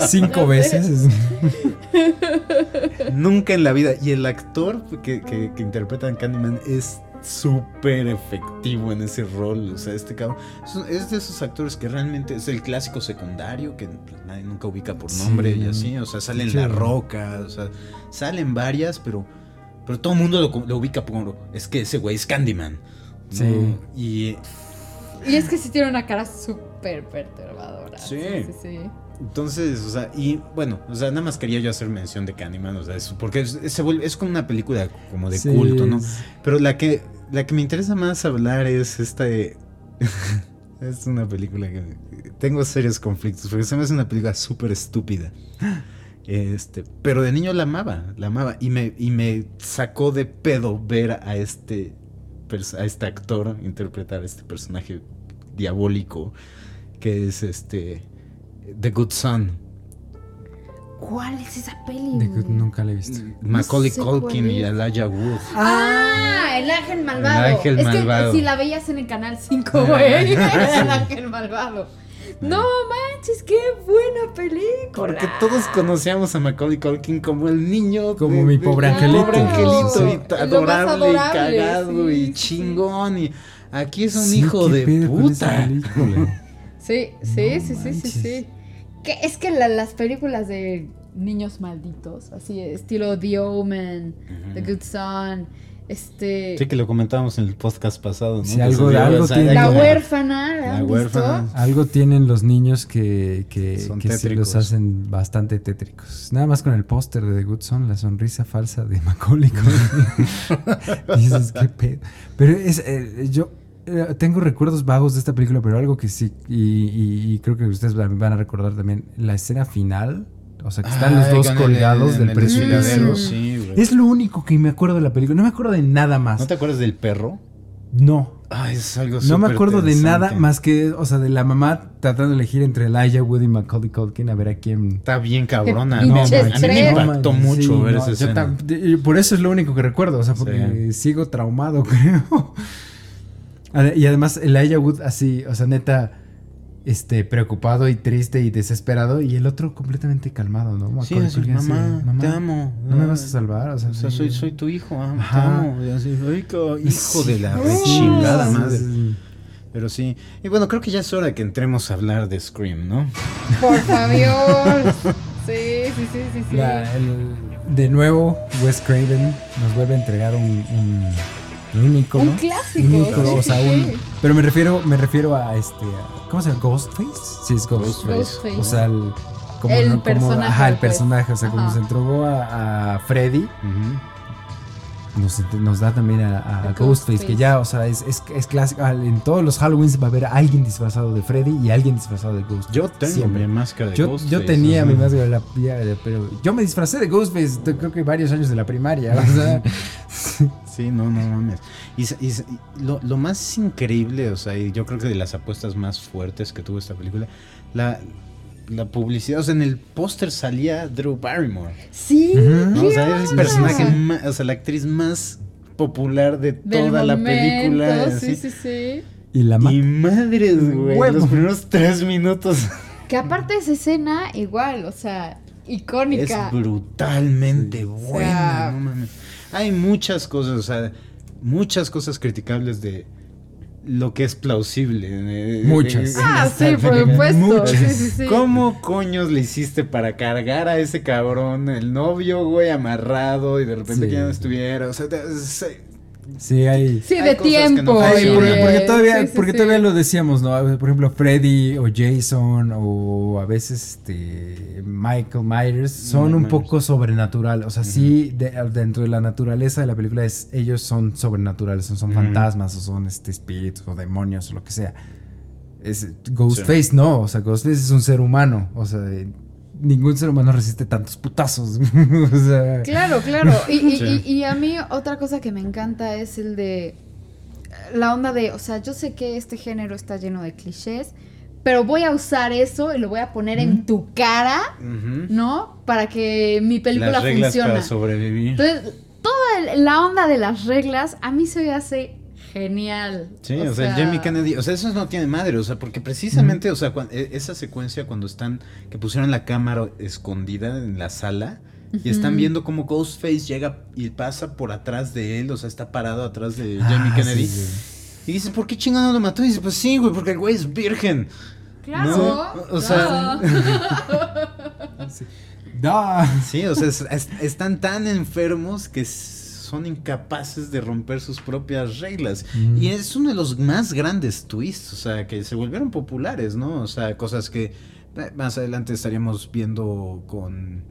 Cinco veces. Nunca en la vida. Y el actor que, que, que interpreta a Candyman es súper efectivo en ese rol. O sea, este cabrón es, de esos actores que realmente es el clásico secundario que pues, nadie nunca ubica por nombre Sí. y así. O sea, sale en Sí. La Roca, o sea, salen varias, pero, pero todo el mundo lo, lo ubica por. Es que ese güey es Candyman. ¿no? Sí. Y Y es que sí tiene una cara súper perturbadora. Sí. sí, sí. Entonces, o sea, y bueno, o sea, nada más quería yo hacer mención de Candyman, o sea, es, porque es, es- se vuelve- es como una película como de Sí, culto, ¿no? es- Pero la que, la que me interesa más hablar es esta de... es una película que tengo serios conflictos, porque se me hace una película súper estúpida. Este, pero de niño la amaba, la amaba, y me, y me sacó de pedo ver a este, a este actor interpretar a este personaje diabólico que es este... The Good Son. ¿Cuál es esa peli? de- güey? nunca la he visto. Macaulay Culkin y. Elijah Wood. Ah, el ángel malvado. El ángel es malvado. que si la veías en el canal 5, güey. Era el ángel malvado. No manches, qué buena película. Porque todos conocíamos a Macaulay Culkin como el niño. Como mi pobre angelito. Pobre angelito. Sí. Y adorable, y cagado sí, y sí. chingón. Y aquí es un Sí, hijo ¿qué de puta. Sí, sí, sí, sí, sí, sí. Que es que la- las películas de niños malditos, así estilo The Omen, The Good Son, este Sí, que lo comentábamos en el podcast pasado, ¿no? Sí, algo- algo tiene- La huérfana, ¿la huérfana. visto? Algo tienen los niños que, que, Son que sí los hacen bastante tétricos. Nada más con el póster de The Good Son, la sonrisa falsa de Macaulay. Dices, qué pedo. Pero es, eh, yo eh, tengo recuerdos vagos de esta película, pero algo que sí, y, y- y creo que ustedes van a recordar también, la escena final, o sea, que están los dos el- colgados en del el precipicio. sí. Es lo único que me acuerdo de la película, no me acuerdo de nada más. ¿No te acuerdas del perro? No. Ay, es algo No me acuerdo de nada más que, o sea, de la mamá tratando de elegir entre Elijah Wood y Macaulay Culkin a ver a quién. Está bien cabrona, ¿no? A mí me impactó mucho sí, ver no, esa escena. por eso es lo único que recuerdo, o sea, porque sigo traumado, creo. Y además Elijah Wood así, o sea, neta, este, preocupado y triste y desesperado, y el otro completamente calmado, ¿no? Sí, así, así, mamá, te amo. No me vas a salvar, o sea, O sea, sí. soy, soy tu hijo, ah, te amo. Y así, "Ay, co- hijo Sí. de la Sí, re chingada sí, madre. Pero sí. Y bueno, creo que ya es hora que entremos a hablar de Scream, ¿no? Por favor. Sí, sí, sí, sí, sí. La- el- de nuevo, Wes Craven nos vuelve a entregar un, un, un ícono. Un clásico. Un ícono, o sea, un- pero me refiero, me refiero a este, a- ¿cómo se llama? Ghostface. Sí, es Ghostface. Ghostface. O sea, el, como, El como- personaje, ajá, el pues. personaje, o sea, como Ajá. se entregó a, a Freddy, nos, nos da también a, Ghostface, Ghostface. que ya, o sea, es, es, es clásico. Al- En todos los Halloweens va a haber alguien disfrazado de Freddy y alguien disfrazado de Ghostface. Yo tengo Siempre. mi máscara de Yo, Ghostface, yo tenía mi máscara de la ya, pero yo me disfracé de Ghostface, creo que varios años de la primaria, o sea, Sí, no, no mames. Y lo, lo más increíble, o sea, y yo creo que de las apuestas más fuertes que tuvo esta película, la, la publicidad, o sea, en el póster salía Drew Barrymore. Sí. O sea, era el personaje, o sea, la actriz más popular de Del toda la momento, película. Sí, así. sí, sí. y la ma- Y madres, güey, Huevo. los primeros tres minutos Que aparte de esa escena, igual, o sea, es icónica. brutalmente O buena, sea- no mames. Hay muchas cosas, o sea, muchas cosas criticables de lo que es plausible. eh, Muchas. en Ah, sí, por supuesto. Muchas. Sí, sí, sí. ¿Cómo coños le hiciste para cargar a ese cabrón, el novio, güey, amarrado y de repente Sí. que ya no estuviera? O sea, te- se- sí hay Sí, Hay de no tiempo. Porque, todavía, sí, sí, porque sí. todavía lo decíamos, ¿no? Por ejemplo, Freddy o Jason o a veces este Michael Myers son Michael un Myers. poco sobrenatural. O sea, sí, de- dentro de la naturaleza de la película es ellos son sobrenaturales, son, fantasmas o son este espíritus o demonios o lo que sea. Es Ghostface no, o sea, Ghostface es un ser humano, o sea, ningún ser humano resiste tantos putazos. Claro, claro. Y, a mí otra cosa que me encanta es el de la onda de, o sea, yo sé que este género está lleno de clichés, pero voy a usar eso y lo voy a poner en tu cara, ¿no? Para que mi película las reglas Para sobrevivir. Entonces, toda la onda de las reglas a mí se me hace genial. Sí, o, sea, Jamie Kennedy, o sea, eso no tiene madre, o sea, porque precisamente, o sea, e, esa secuencia cuando están, que pusieron la cámara escondida en la sala y están viendo cómo Ghostface llega y pasa por atrás de él, o sea, está parado atrás de ah, Jamie Kennedy. Y dice, ¿por qué chingado lo mató? Y dice, pues sí, güey, porque el güey es virgen. Claro. O sea. sí. o sea, están tan enfermos que son incapaces de romper sus propias reglas. Mm. Y es uno de los más grandes twists, o sea, que se volvieron populares, ¿no? O sea, cosas que eh, más adelante estaríamos viendo con...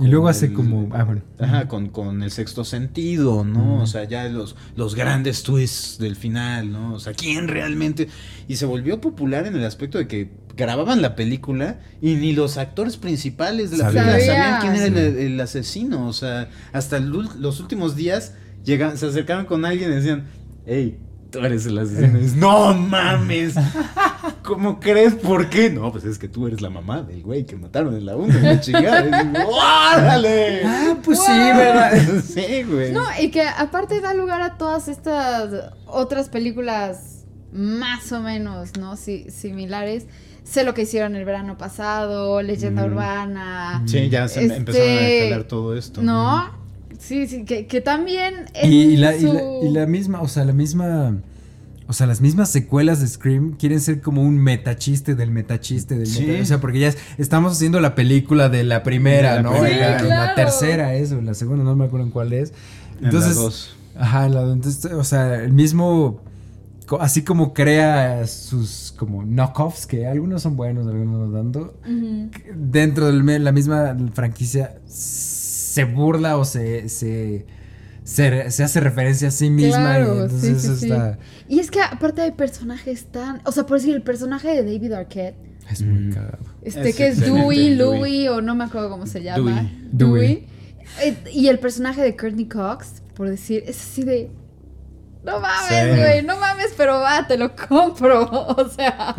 y luego hace como... Ah, bueno. Ajá, con, con, el sexto sentido, ¿no? O sea, ya los, los grandes twists del final, ¿no? O sea, ¿quién realmente? Y se volvió popular en el aspecto de que grababan la película y ni los actores principales de la película sabían quién era el, asesino. O sea, hasta los últimos días llegan, se acercaban con alguien y decían, hey, tú eres el asesino. no mames. ¿Cómo crees? ¿Por qué? No, pues es que tú eres la mamá del güey que mataron en la una. ¡Órale! Ah, pues sí, ¿verdad? sí, güey. No, y que aparte da lugar a todas estas otras películas más o menos, ¿no? Sí, similares sé lo que hicieron el verano pasado, leyenda urbana. Sí, ya se este, empezaron a desvelar todo esto. ¿No? Sí, sí, que, que también... Y, la, y, la, misma, o sea, la misma... O sea, las mismas secuelas de Scream quieren ser como un metachiste del metachiste del sí. O sea, porque ya estamos haciendo la película de la primera, ¿no? Sí, la, tercera, eso, la segunda no me acuerdo en cuál es. Entonces, dos. Ajá, la, entonces, o sea, el mismo así como crea sus como knockoffs, que algunos son buenos, algunos no tanto, dentro de la misma franquicia se burla o se, se, hace referencia a sí misma. y, entonces está... y es que aparte hay personajes tan... O sea, por decir, el personaje de David Arquette. Es muy cagado. Este que es Dewey, Louie, o no me acuerdo cómo se llama. Dewey. Eh, y el personaje de Courtney Cox, por decir, es así de no mames, güey, no mames, pero va, te lo compro. O sea.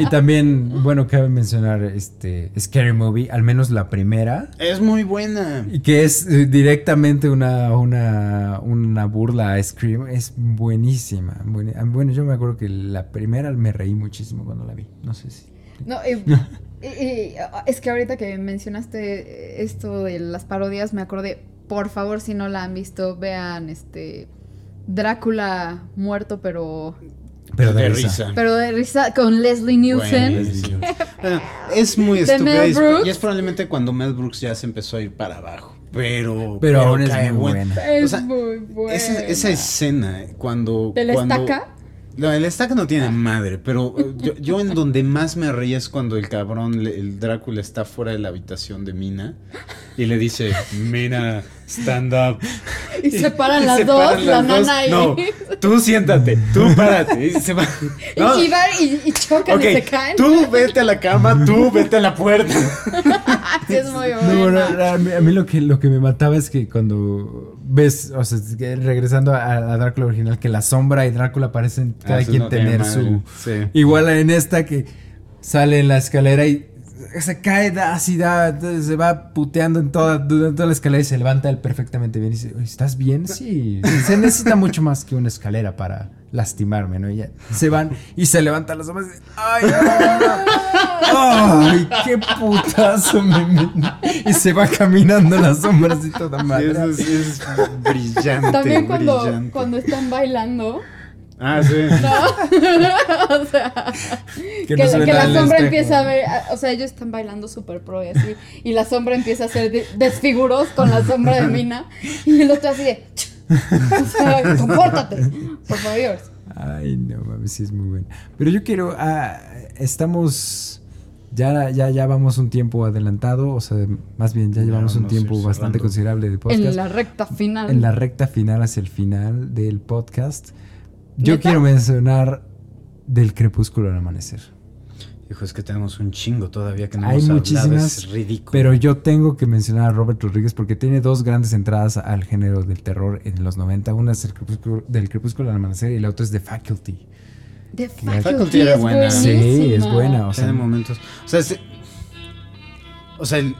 y también, bueno, cabe mencionar este Scary Movie, al menos la primera. Es muy buena. Y que es eh, directamente una, una, una burla a Scream. Es buenísima. Bueno, yo me acuerdo que la primera me reí muchísimo cuando la vi. No sé si. No, es que ahorita que mencionaste esto de las parodias, me acordé. Por favor, si no la han visto, vean este Drácula muerto, pero. Pero de, risa. Pero de risa con Leslie Nielsen. es muy estúpido. Y es probablemente cuando Mel Brooks ya se empezó a ir para abajo. Pero, pero, aún es muy buena. Es muy buena. Esa, escena, cuando. ¿Te la estaca? No, el stack no tiene madre, pero eh, yo, en donde más me reí es cuando el cabrón, el Drácula está fuera de la habitación de Mina y le dice, Mina, stand up. Y, se paran las dos, la nana y... No, tú siéntate, tú párate. Y se va. Y, van y, chocan y se caen. Tú vete a la cama, tú vete a la puerta. es muy bueno. a, mí, lo, que, lo que me mataba es que cuando ves, o sea, regresando a, Drácula original, que la sombra y Drácula parecen ah, cada quien tener su... Igual en esta que sale en la escalera y se cae así, da, se va puteando en toda, toda la escalera y se levanta él perfectamente bien. Y dice, ¿estás bien? Sí. Se necesita mucho más que una escalera para lastimarme, ¿no? Y ya se van y se levantan las sombras y dice, ¡ay, ¡Ay, qué putazo! Me, y se va caminando las sombras y toda madre. eso es, brillante. También cuando, cuando están bailando Ah, sí. ¿No? o sea, que, la sombra empieza a ver, o sea, ellos están bailando súper pro y así, y la sombra empieza a hacer desfiguros con la sombra de Mina, y el otro así de, o sea, compórtate, por favor. Ay, no mames, sí es muy bueno. Pero yo quiero, ah, estamos... Ya, ya, ya vamos un tiempo adelantado, o sea, más bien ya llevamos un tiempo bastante considerable de podcast. En la recta final. En la recta final, hacia el final del podcast. Yo quiero mencionar del crepúsculo al amanecer. Hijo, es que tenemos un chingo todavía que no Hay hemos hablado, muchísimas, es ridículo. Pero yo tengo que mencionar a Robert Rodríguez porque tiene dos grandes entradas al género del terror en los 90. Una es el crepúsculo, del Crepúsculo al Amanecer y la otra es The Faculty. The Faculty Faculty era es buena. Sí, es buenísima. buena. O sea, Tiene momentos. O sea, es- o sea, el-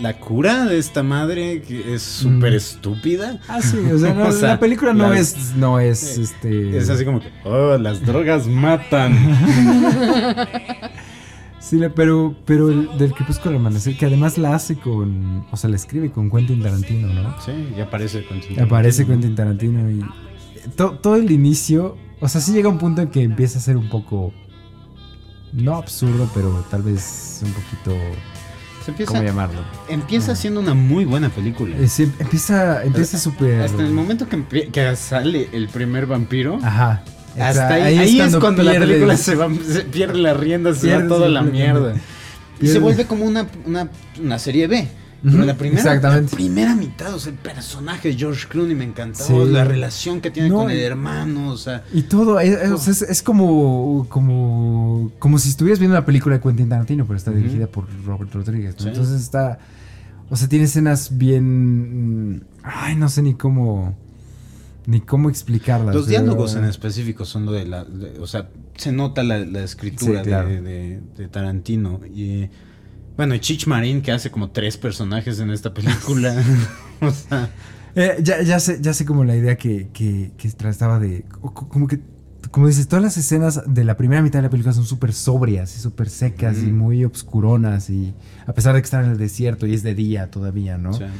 la cura de esta madre que es súper Mm. estúpida. Ah, sí, o sea, no, O sea, la película no las- es, no es, este... Es así como que, oh, las drogas matan. Sí, pero, pero el del Crepúsculo Amanecer, que además la hace con, o sea, la escribe con Quentin Tarantino, ¿no? sí, y aparece Quentin Aparece Tarantino. Quentin Tarantino y to- todo el inicio, o sea, sí llega un punto en que empieza a ser un poco, no absurdo, pero tal vez un poquito, Se empieza, ¿cómo llamarlo? empieza siendo una muy buena película. Eh, sí, empieza, empieza súper... Hasta el momento que, sale el primer vampiro. Ajá. Hasta O sea, ahí, ahí es cuando cuando la película se, va, se pierde la rienda, se va toda la mierda. Y se vuelve como una, una, una serie B. Pero la primera, exactamente. la primera mitad, o sea, el personaje de George Clooney me encantó, Sí. la relación que tiene No, con el hermano, o sea, Y todo, es, es- o sea, es- es como, como, como si estuvieras viendo una película de Quentin Tarantino, pero está dirigida por Robert Rodríguez. ¿no? Sí. Entonces está, o sea, tiene escenas bien, mm, ay, no sé ni cómo, ni cómo explicarlas. los pero- diálogos en específico son lo de la, de- o sea, se nota la, la escritura Sí, claro. de, de- de Tarantino y bueno, y Chich Marín que hace como tres personajes en esta película, o sea, Eh, ya, ya sé, ya sé como la idea que, que, que trataba de, co- co- como que, como dices, todas las escenas de la primera mitad de la película son súper sobrias y súper secas y muy obscuronas y a pesar de que están en el desierto y es de día todavía, ¿no? o sea,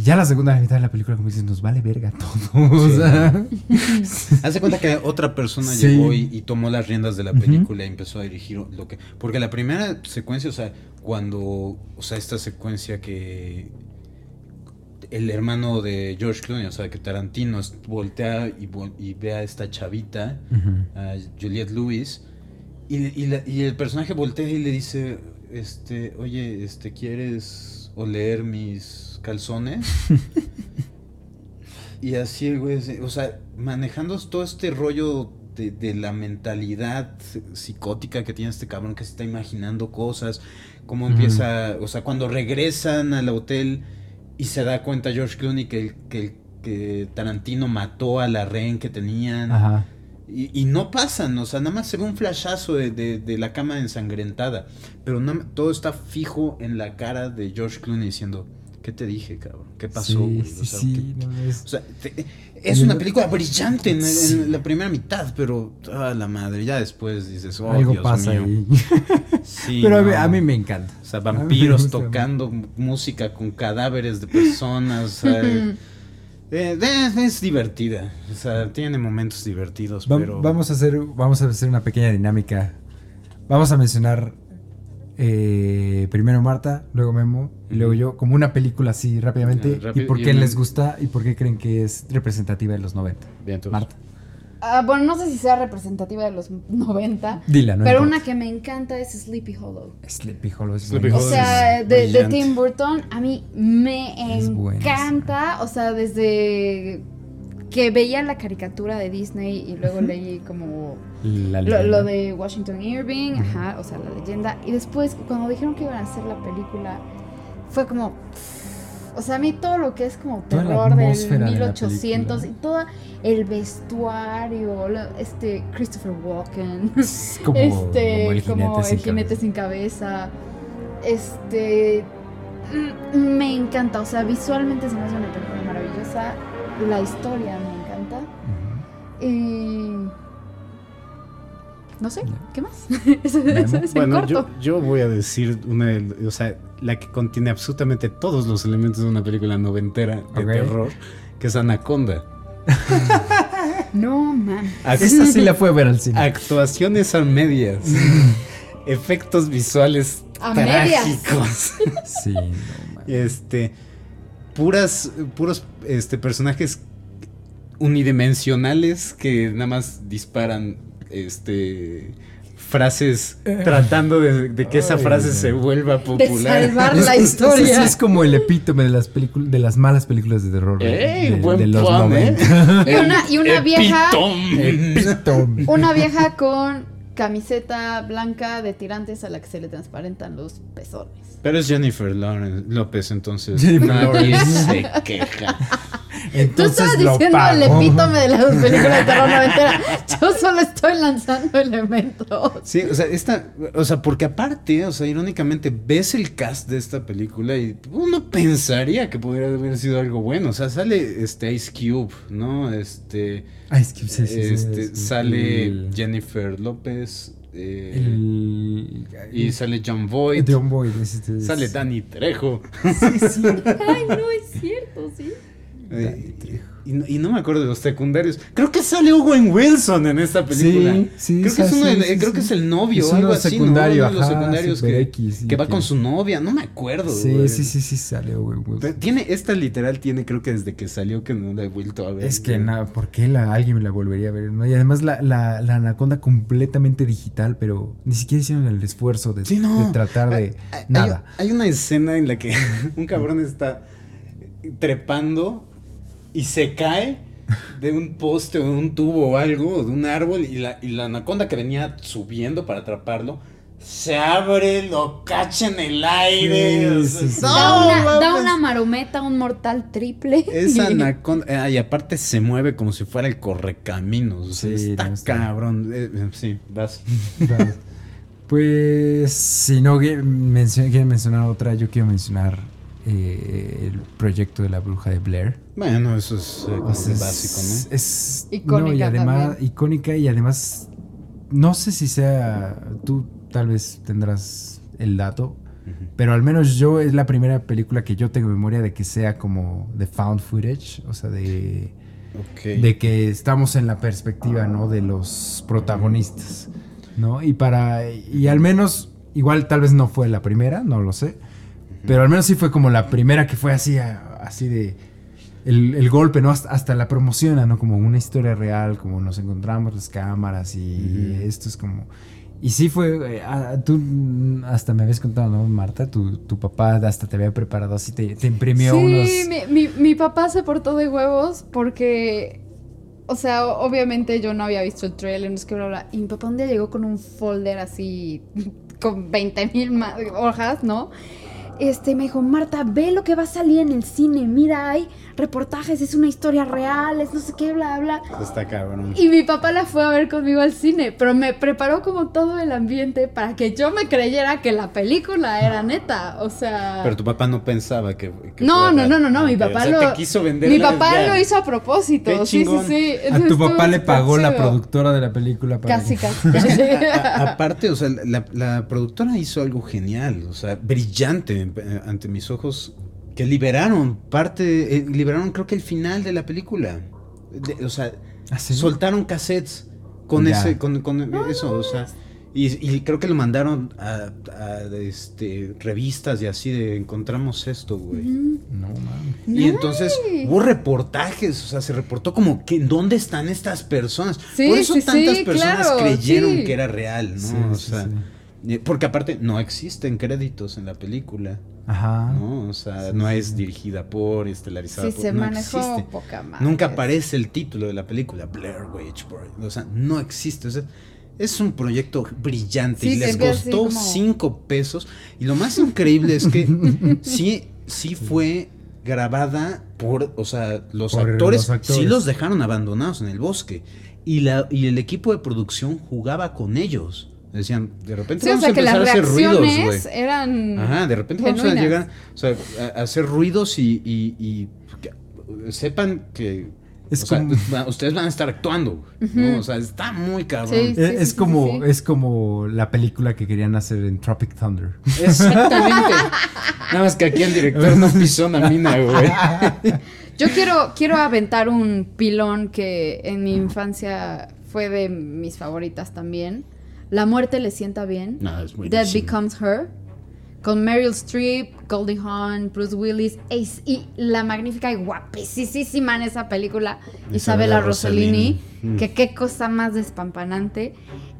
Y ya la segunda mitad de la película, como dices, nos vale verga todo. O sea, Hace cuenta que otra persona Sí. llegó y, y tomó las riendas de la película y empezó a dirigir lo que. Porque la primera secuencia, o sea, cuando. O sea, esta secuencia que. El hermano de George Clooney, o sea, que Tarantino voltea y, vol- y ve a esta chavita, a Juliette Lewis, y, y la- y el personaje voltea y le dice: este, Oye, este, ¿quieres oler mis calzones? Y así el güey, o sea, manejando todo este rollo de, de la mentalidad psicótica que tiene este cabrón que se está imaginando cosas, cómo empieza, o sea, cuando regresan al hotel y se da cuenta George Clooney que, que, que Tarantino mató a la rehén que tenían. Ajá. Y, y no pasan, o sea, nada más se ve un flashazo de, de- de la cama ensangrentada. Pero no, todo está fijo en la cara de George Clooney diciendo, ¿qué te dije, cabrón? ¿Qué pasó? Sí, O sea, sí, ¿qué- no, es- o sea, te- es una el- película brillante en, la primera mitad, pero ah, la madre, ya después dices, oh, algo Dios pasa mío. ahí. Sí, Pero a mí, a mí me encanta. O sea, A vampiros tocando música con cadáveres de personas. eh, eh, es divertida. O sea, tiene momentos divertidos, Va- pero. Vamos a hacer, vamos a hacer una pequeña dinámica. Vamos a mencionar eh, primero Marta, luego Memo y luego yo, como una película así rápidamente. Ah, rápido, y por qué les gusta y por qué creen que es representativa de los 90. Bien, entonces. Marta, Ah, bueno, no sé si sea representativa de los 90, dila, ¿no? pero importa. una que me encanta es Sleepy Hollow. Sleepy Hollow es Sleepy O. Hollow sea, es de. Tim Burton, a mí me Es encanta. O sea, desde que veía la caricatura de Disney y luego leí como La lo, lo de Washington Irving, ajá, o sea, la leyenda. Y después, cuando dijeron que iban a hacer la película, fue como. O sea, a mí todo lo que es como Toda terror del atmósfera de la 1800 y película. El vestuario, este Christopher Walken, como, este, como el jinete, como el jinete cabeza. sin cabeza. Este. mm, Me encanta, o sea, visualmente se me hace una película maravillosa. La historia me encanta. No sé. ¿qué más? eso, eso es en Bueno, corto. yo, yo voy a decir una, o sea, la que contiene absolutamente todos los elementos de una película noventera de terror, que es Anaconda. No, man. Esa sí la fue a ver al cine. Actuaciones a medias. Efectos visuales A medias. trágicos. Sí, no, man. Este. Puras. Puros este, personajes unidimensionales que nada más disparan. Este. Frases tratando de, de que esa Ay, frase no. se vuelva De popular. salvar Es- la historia. es como el epítome de las películas, de las malas películas de terror. ¡Ey! de, buen de los plan, ¿eh? 90. Y una, y una vieja. Epítome. Una vieja con camiseta blanca de tirantes a la que se le transparentan los pezones. Pero es Jennifer Lawrence, López, entonces Jennifer nadie Lawrence. se queja. Tú Entonces estabas lo diciendo el epítome de las películas de terror noventera. Yo solo estoy lanzando elementos. Sí, o sea, esta, o sea, porque aparte, o sea, irónicamente ves el cast de esta película y uno pensaría que podría haber sido algo bueno. O sea, sale este Ice Cube, ¿no? Este, Ay, es que sí, sí, sí, este sí, sale el- Jennifer López eh, el- y sale John Boyd, John Boyd, es- es- sale Danny Trejo. Sí, sí. Ay, no es cierto, sí. Y, no- y no me acuerdo de los secundarios. Creo que sale Owen Wilson en esta película. Sí, sí, creo que, es, sí, uno de- creo que es el novio Es algo así, secundario, ¿no? Uno de los ajá, secundarios super que, X, sí, que va que- con su novia. No me acuerdo. Sí, güey. sí, sí, sí, sale Owen Wilson. Pero Tiene, esta literal tiene, creo que desde que salió que no la he vuelto a ver. Es que nada, ¿por qué la, alguien me la volvería a ver? ¿no? Y además la, la, la anaconda completamente digital, pero ni siquiera hicieron el esfuerzo de, Sí, no. de tratar de Hay- hay- nada. Hay, una escena en la que un cabrón está trepando y se cae de un poste o de un tubo o algo, o de un árbol, y la, y la anaconda que venía subiendo para atraparlo. Se abre, lo cacha en el aire. Sí, sí, sí. da, una, da una marometa, un mortal triple. Esa anaconda, ah, y aparte se mueve como si fuera el correcaminos. O sea, Sí, está no, está- cabrón. Eh, eh, sí, vas. Pues si no quieren mencionar otra, yo quiero mencionar eh, el proyecto de la bruja de Blair. Bueno, eso es eh, O sea, es- básico, ¿no? Es Icónica no, y además también. icónica y además no sé si sea tú tal vez tendrás el dato, pero al menos yo es la primera película que yo tengo memoria de que sea como de found footage, o sea, de de que estamos en la perspectiva, ¿no? De los protagonistas, ¿no? Y para, y al menos, igual tal vez no fue la primera, no lo sé, pero al menos sí fue como la primera que fue así, a- así de, el, el golpe, ¿no? Hasta, hasta la promociona, ¿no? Como una historia real, como nos encontramos las cámaras y Ujú. esto es como... Y sí fue, eh, ah, tú hasta me habías contado, ¿no, Marta? Tu, tu papá hasta te había preparado así, te, te imprimió sí, unos... mi, mi, mi papá se portó de huevos porque, o sea, obviamente yo no había visto el trailer, no es que bla, bla, y mi papá un día llegó con un folder así, con 20 mil hojas, ¿no? Este, me dijo, Marta, ve lo que va a salir en el cine, mira, hay reportajes, es una historia real, es no sé qué, bla, bla. Está cabrón. Y mi papá la fue a ver conmigo al cine, pero me preparó como todo el ambiente para que yo me creyera que la película era neta, o sea... Pero tu papá no pensaba que. que No, no, no, no, no, mi papá o sea, lo... te quiso vender. Mi papá lo hizo a propósito, Qué sí, sí, sí. A tu papá le pagó la productora de la película para Casi, que- casi. A- aparte, o sea, la, la productora hizo algo genial, o sea, brillante eh, ante mis ojos, que liberaron parte, eh, liberaron creo que el final de la película. De- o sea, ¿Ah, sí? soltaron cassettes con Ya. ese, con, con eso, o sea. Y, y creo que lo mandaron a, a, este, revistas y así de encontramos esto, güey. No, mames. Y entonces hubo reportajes, o sea, se reportó como que dónde están estas personas. Sí, Por eso sí, tantas sí, personas claro, creyeron sí. que era real, ¿no? Sí, o sea, sí. Porque aparte no existen créditos en la película, Ajá. ¿no? O sea, Sí, no sí, es dirigida por, estelarizada Sí, por, se no manejó existe. poca madre. Nunca aparece el título de la película, Blair Witch Project. O sea, no existe. O sea, es un proyecto brillante Sí, y les costó como- cinco pesos. Y lo más increíble es que sí, sí fue grabada por, o sea, los Por actores, los actores. sí los dejaron abandonados en el bosque. Y, la, y el equipo de producción jugaba con ellos. Decían, de repente Sí, o vamos sea a que las empezar a hacer ruidos, güey. eran... Ajá, de repente vamos a genuinas. llegar o sea, a, a hacer ruidos y, y- y que sepan que Es o como- ustedes van a estar actuando, ¿no? Ujú. O sea, está muy cabrón. Sí. Eh, Es, sí, como, sí, sí. es como la película que querían hacer en Tropic Thunder. Exactamente. Nada más que aquí el director no pisó una mina, güey. Yo quiero, quiero aventar un pilón que en mi infancia fue de mis favoritas también. La muerte le sienta bien. No, es Dead buenísimo. Becomes Her. Con Meryl Streep, Goldie Hawn, Bruce Willis Ace, y la magnífica y guapísima en esa película, Isabella, Isabella Rossellini. Mm. que qué cosa más despampanante.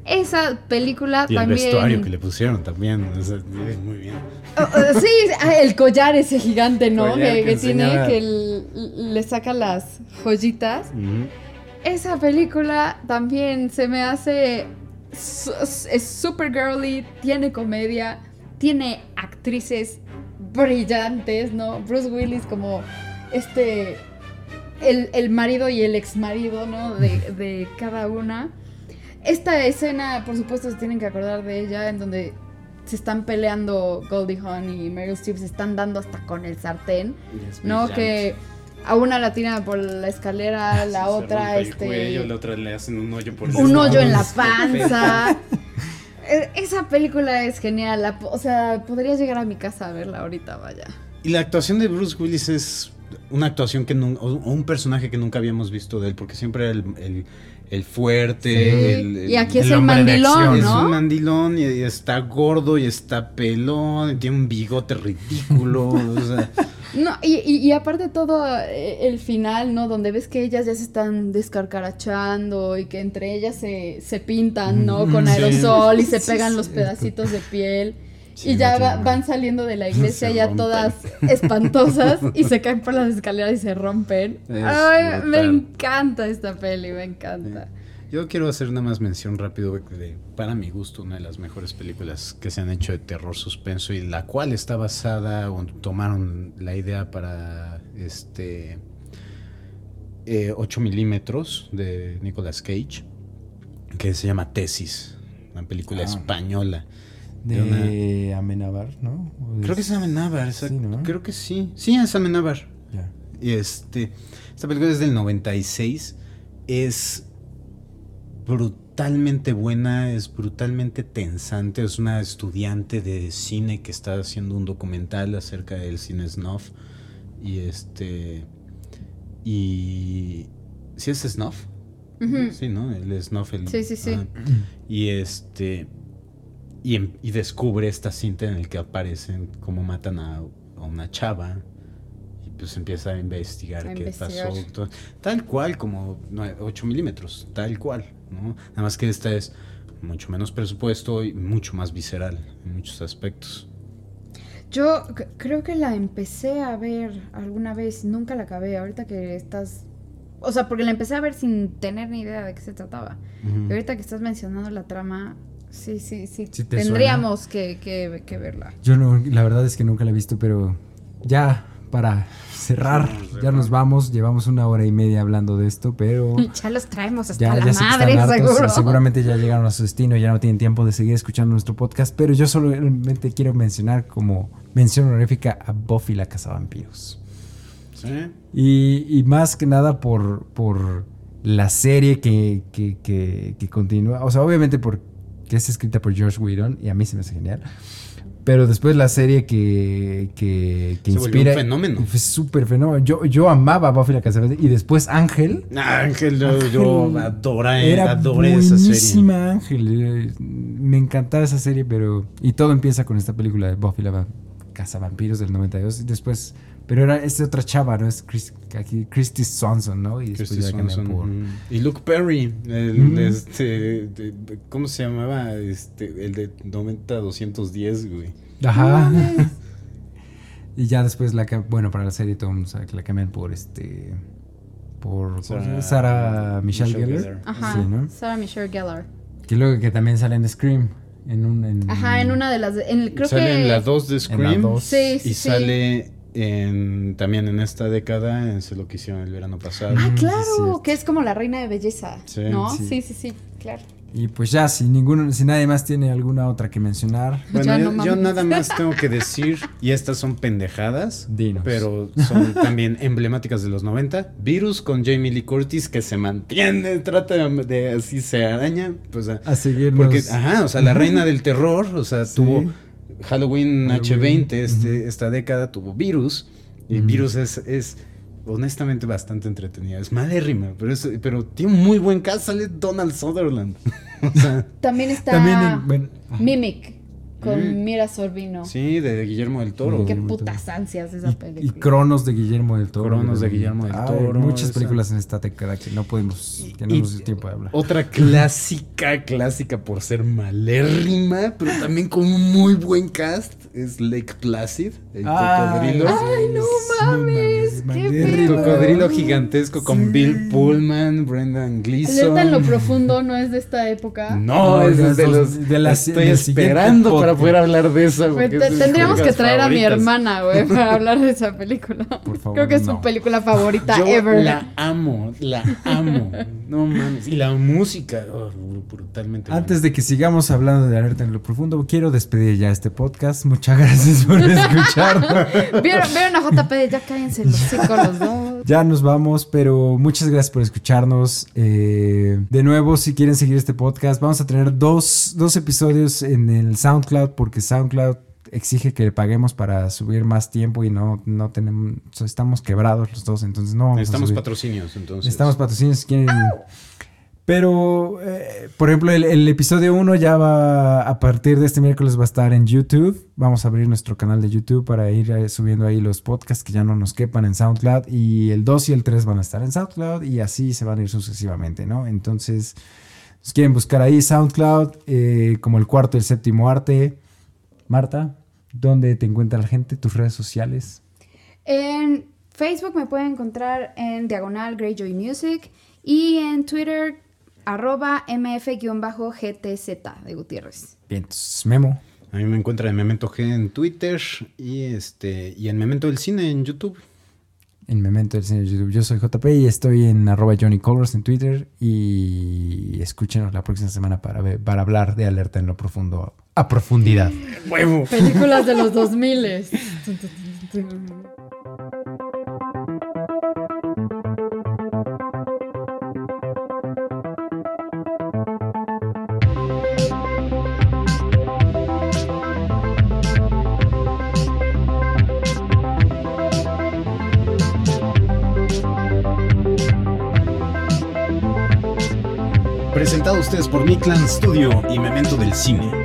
Esa película Y el también... vestuario que le pusieron también. o sea, muy bien. Oh, oh, sí, ah, el collar ese gigante, ¿no? Que, tiene, que el- le saca las joyitas. Esa película también se me hace es super girly, tiene comedia, tiene actrices brillantes, ¿no? Bruce Willis como este, el, marido y el ex marido, ¿no? De, de cada una. Esta escena, por supuesto, se tienen que acordar de ella, en donde se están peleando Goldie Hawn y Meryl Streep, se están dando hasta con el sartén, ¿no? Que a una la tiran por la escalera, la otra, este. la otra le hacen un hoyo por Un hoyo en la panza. E, esa película es genial. o sea, podría llegar a mi casa a verla ahorita, vaya. Y la actuación de Bruce Willis es una actuación que o un personaje que nunca habíamos visto de él, porque siempre era el, el, fuerte. El, y aquí es el mandilón, ¿no? Es un mandilón y, está gordo y está pelón, y tiene un bigote ridículo. o sea. No, y, y, aparte todo eh, el final, ¿no? Donde ves que ellas ya se están descarcarachando y que entre ellas se, se pintan, ¿no? Con aerosol y se pegan los pedacitos de piel. y ya van saliendo de la iglesia ya todas espantosas y se caen por las escaleras y se rompen. Ay, me encanta esta peli, me encanta. Yo quiero hacer nada más mención rápido de, para mi gusto, una de las mejores películas que se han hecho de terror suspenso y la cual está basada o tomaron la idea para este 8 eh, milímetros de Nicolas Cage, que se llama Tesis, una película ah. española. De, Amenábar, ¿no? Creo que es Amenábar, creo que sí. Sí, es Amenábar. Y este, esta película es del 96. Es brutalmente buena, es brutalmente tensante. Es una estudiante de cine que está haciendo un documental acerca del cine snuff. Y este. Y. ¿Sí es snuff? Sí, ¿no? El snuff. El, sí, sí, sí. y este. Y, em, y, descubre esta cinta en el que aparecen cómo matan a, a una chava pues empieza a investigar qué pasó. Tal cual, como 8 milímetros, tal cual, ¿no? Nada más que esta es mucho menos presupuesto y mucho más visceral en muchos aspectos. Yo creo que la empecé a ver alguna vez, nunca la acabé, ahorita que estás... O sea, porque la empecé a ver sin tener ni idea de qué se trataba. Y ahorita que estás mencionando la trama, sí, sí, sí. Tendríamos que, que, que verla. Yo no, la verdad es que nunca la he visto, pero ya para cerrar, ya nos vamos, llevamos una hora y media hablando de esto, pero... Ya los traemos hasta la madre, seguro. Seguramente ya llegaron a su destino, ya no tienen tiempo de seguir escuchando nuestro podcast, pero yo solamente quiero mencionar como mención honorífica a Buffy la Cazavampiros. ¿Sí? Y, y más que nada por, por la serie que, que, que, que continúa, o sea, obviamente porque es escrita por George Whedon y a mí se me hace genial. Pero después la serie que, que, que inspira. un fenómeno. Fue súper fenómeno. Yo, yo amaba Buffy la Y después Ángel. Ángel, yo, adoré, era adoré esa serie. Ángel. Eh, me encantaba esa serie, pero. Y todo empieza con esta película de Buffy la Casa Vampiros del 92. Y después pero era esta otra chava, ¿no? Es Chris, aquí, Christy Swanson, ¿no? Y después ya por... Y Luke Perry, el de este, ¿cómo se llamaba? Este, el de 90-210, güey. Ajá. y ya después la bueno, para la serie todo la cambian por este por Sarah, Michelle, Gellar. Ajá. Sí, ¿no? Sarah Michelle Gellar. Que luego que también sale en Scream. En un, en, Ajá, en una de las. En, creo sale que... en la 2 de Scream. En Sí, sí, y sale en, también en esta década, en lo que hicieron el verano pasado. Ah, claro, que es como la reina de belleza, sí, ¿no? Sí. sí, sí, claro. Y pues ya, si ninguno, si nadie más tiene alguna otra que mencionar. Bueno, yo, nada más tengo que decir, y estas son pendejadas, pero son también emblemáticas de los 90. Virus con Jamie Lee Curtis que se mantiene, trata de, así se araña, pues a, a seguirnos. Porque, ajá, o sea, la reina del terror, o sea, tuvo Halloween, H20 este, esta década tuvo Virus. Y Virus es, es honestamente bastante entretenida. Es malérrima, pero, es, pero tiene un muy buen caso. Sale Donald Sutherland. también está Mimic. Con Mm. Mira Sorbino. Sí, de Guillermo del Toro. Qué putas ansias esa Y, película. y Cronos de Guillermo del Toro. Cronos de Guillermo del Ay, Toro, muchas esa. películas en esta década que no podemos, que no Y- nos dio tiempo de hablar. Otra clásica, clásica por ser malérrima, pero también con un muy buen cast, es Lake Placid, el cocodrilo. Ay, no mames, qué malérrimo. feo. Cocodrilo gigantesco con Sí. Bill Pullman, Brendan Gleeson. Alerta en lo profundo no es de esta época. No, No, es de de los- los. de la- estoy esperando para poder hablar de eso. Te- tendríamos que traer a mi hermana, güey, para hablar de esa película. Por favor, Creo que es no. su película favorita Yo ever. la amo, la amo. No mames. Y la música, oh, brutalmente. Antes de que sigamos hablando de Alerta en lo Profundo, quiero despedir ya este podcast. Muchas gracias por escucharnos. ¿Vieron, vieron a JP? Ya cállense los los dos. Ya nos vamos, pero muchas gracias por escucharnos. Eh, de nuevo, si quieren seguir este podcast, vamos a tener dos, dos episodios en el SoundCloud, porque SoundCloud exige que le paguemos para subir más tiempo y no, no tenemos, estamos quebrados los dos, entonces no vamos a Necesitamos subir. patrocinios, entonces. Necesitamos patrocinios quieren. Pero, eh, por ejemplo, el, el episodio 1 ya va, a partir de este miércoles va a estar en YouTube. Vamos a abrir nuestro canal de YouTube para ir eh, subiendo ahí los podcasts que ya no nos quepan en SoundCloud. Y el 2 y el 3 van a estar en SoundCloud y así se van a ir sucesivamente, ¿no? Entonces, si quieren buscar ahí SoundCloud eh, como el cuarto y el séptimo arte. Marta, ¿dónde te encuentra la gente? ¿Tus redes sociales? En Facebook me pueden encontrar en Diagonal Greyjoy Music y en Twitter arroba mf-gtz de Gutiérrez. Bien, entonces, Memo. A mí me encuentra en Memento G en Twitter y este y en Memento del Cine en YouTube. En Memento del Cine de YouTube. Yo soy JP y estoy en arroba Johnny Colors en Twitter y escúchenos la próxima semana para, ver- para hablar de Alerta en lo Profundo a profundidad. ¡Huevo! Películas de los 2000. Presentado a ustedes por Mi Clan Studio y Memento del Cine.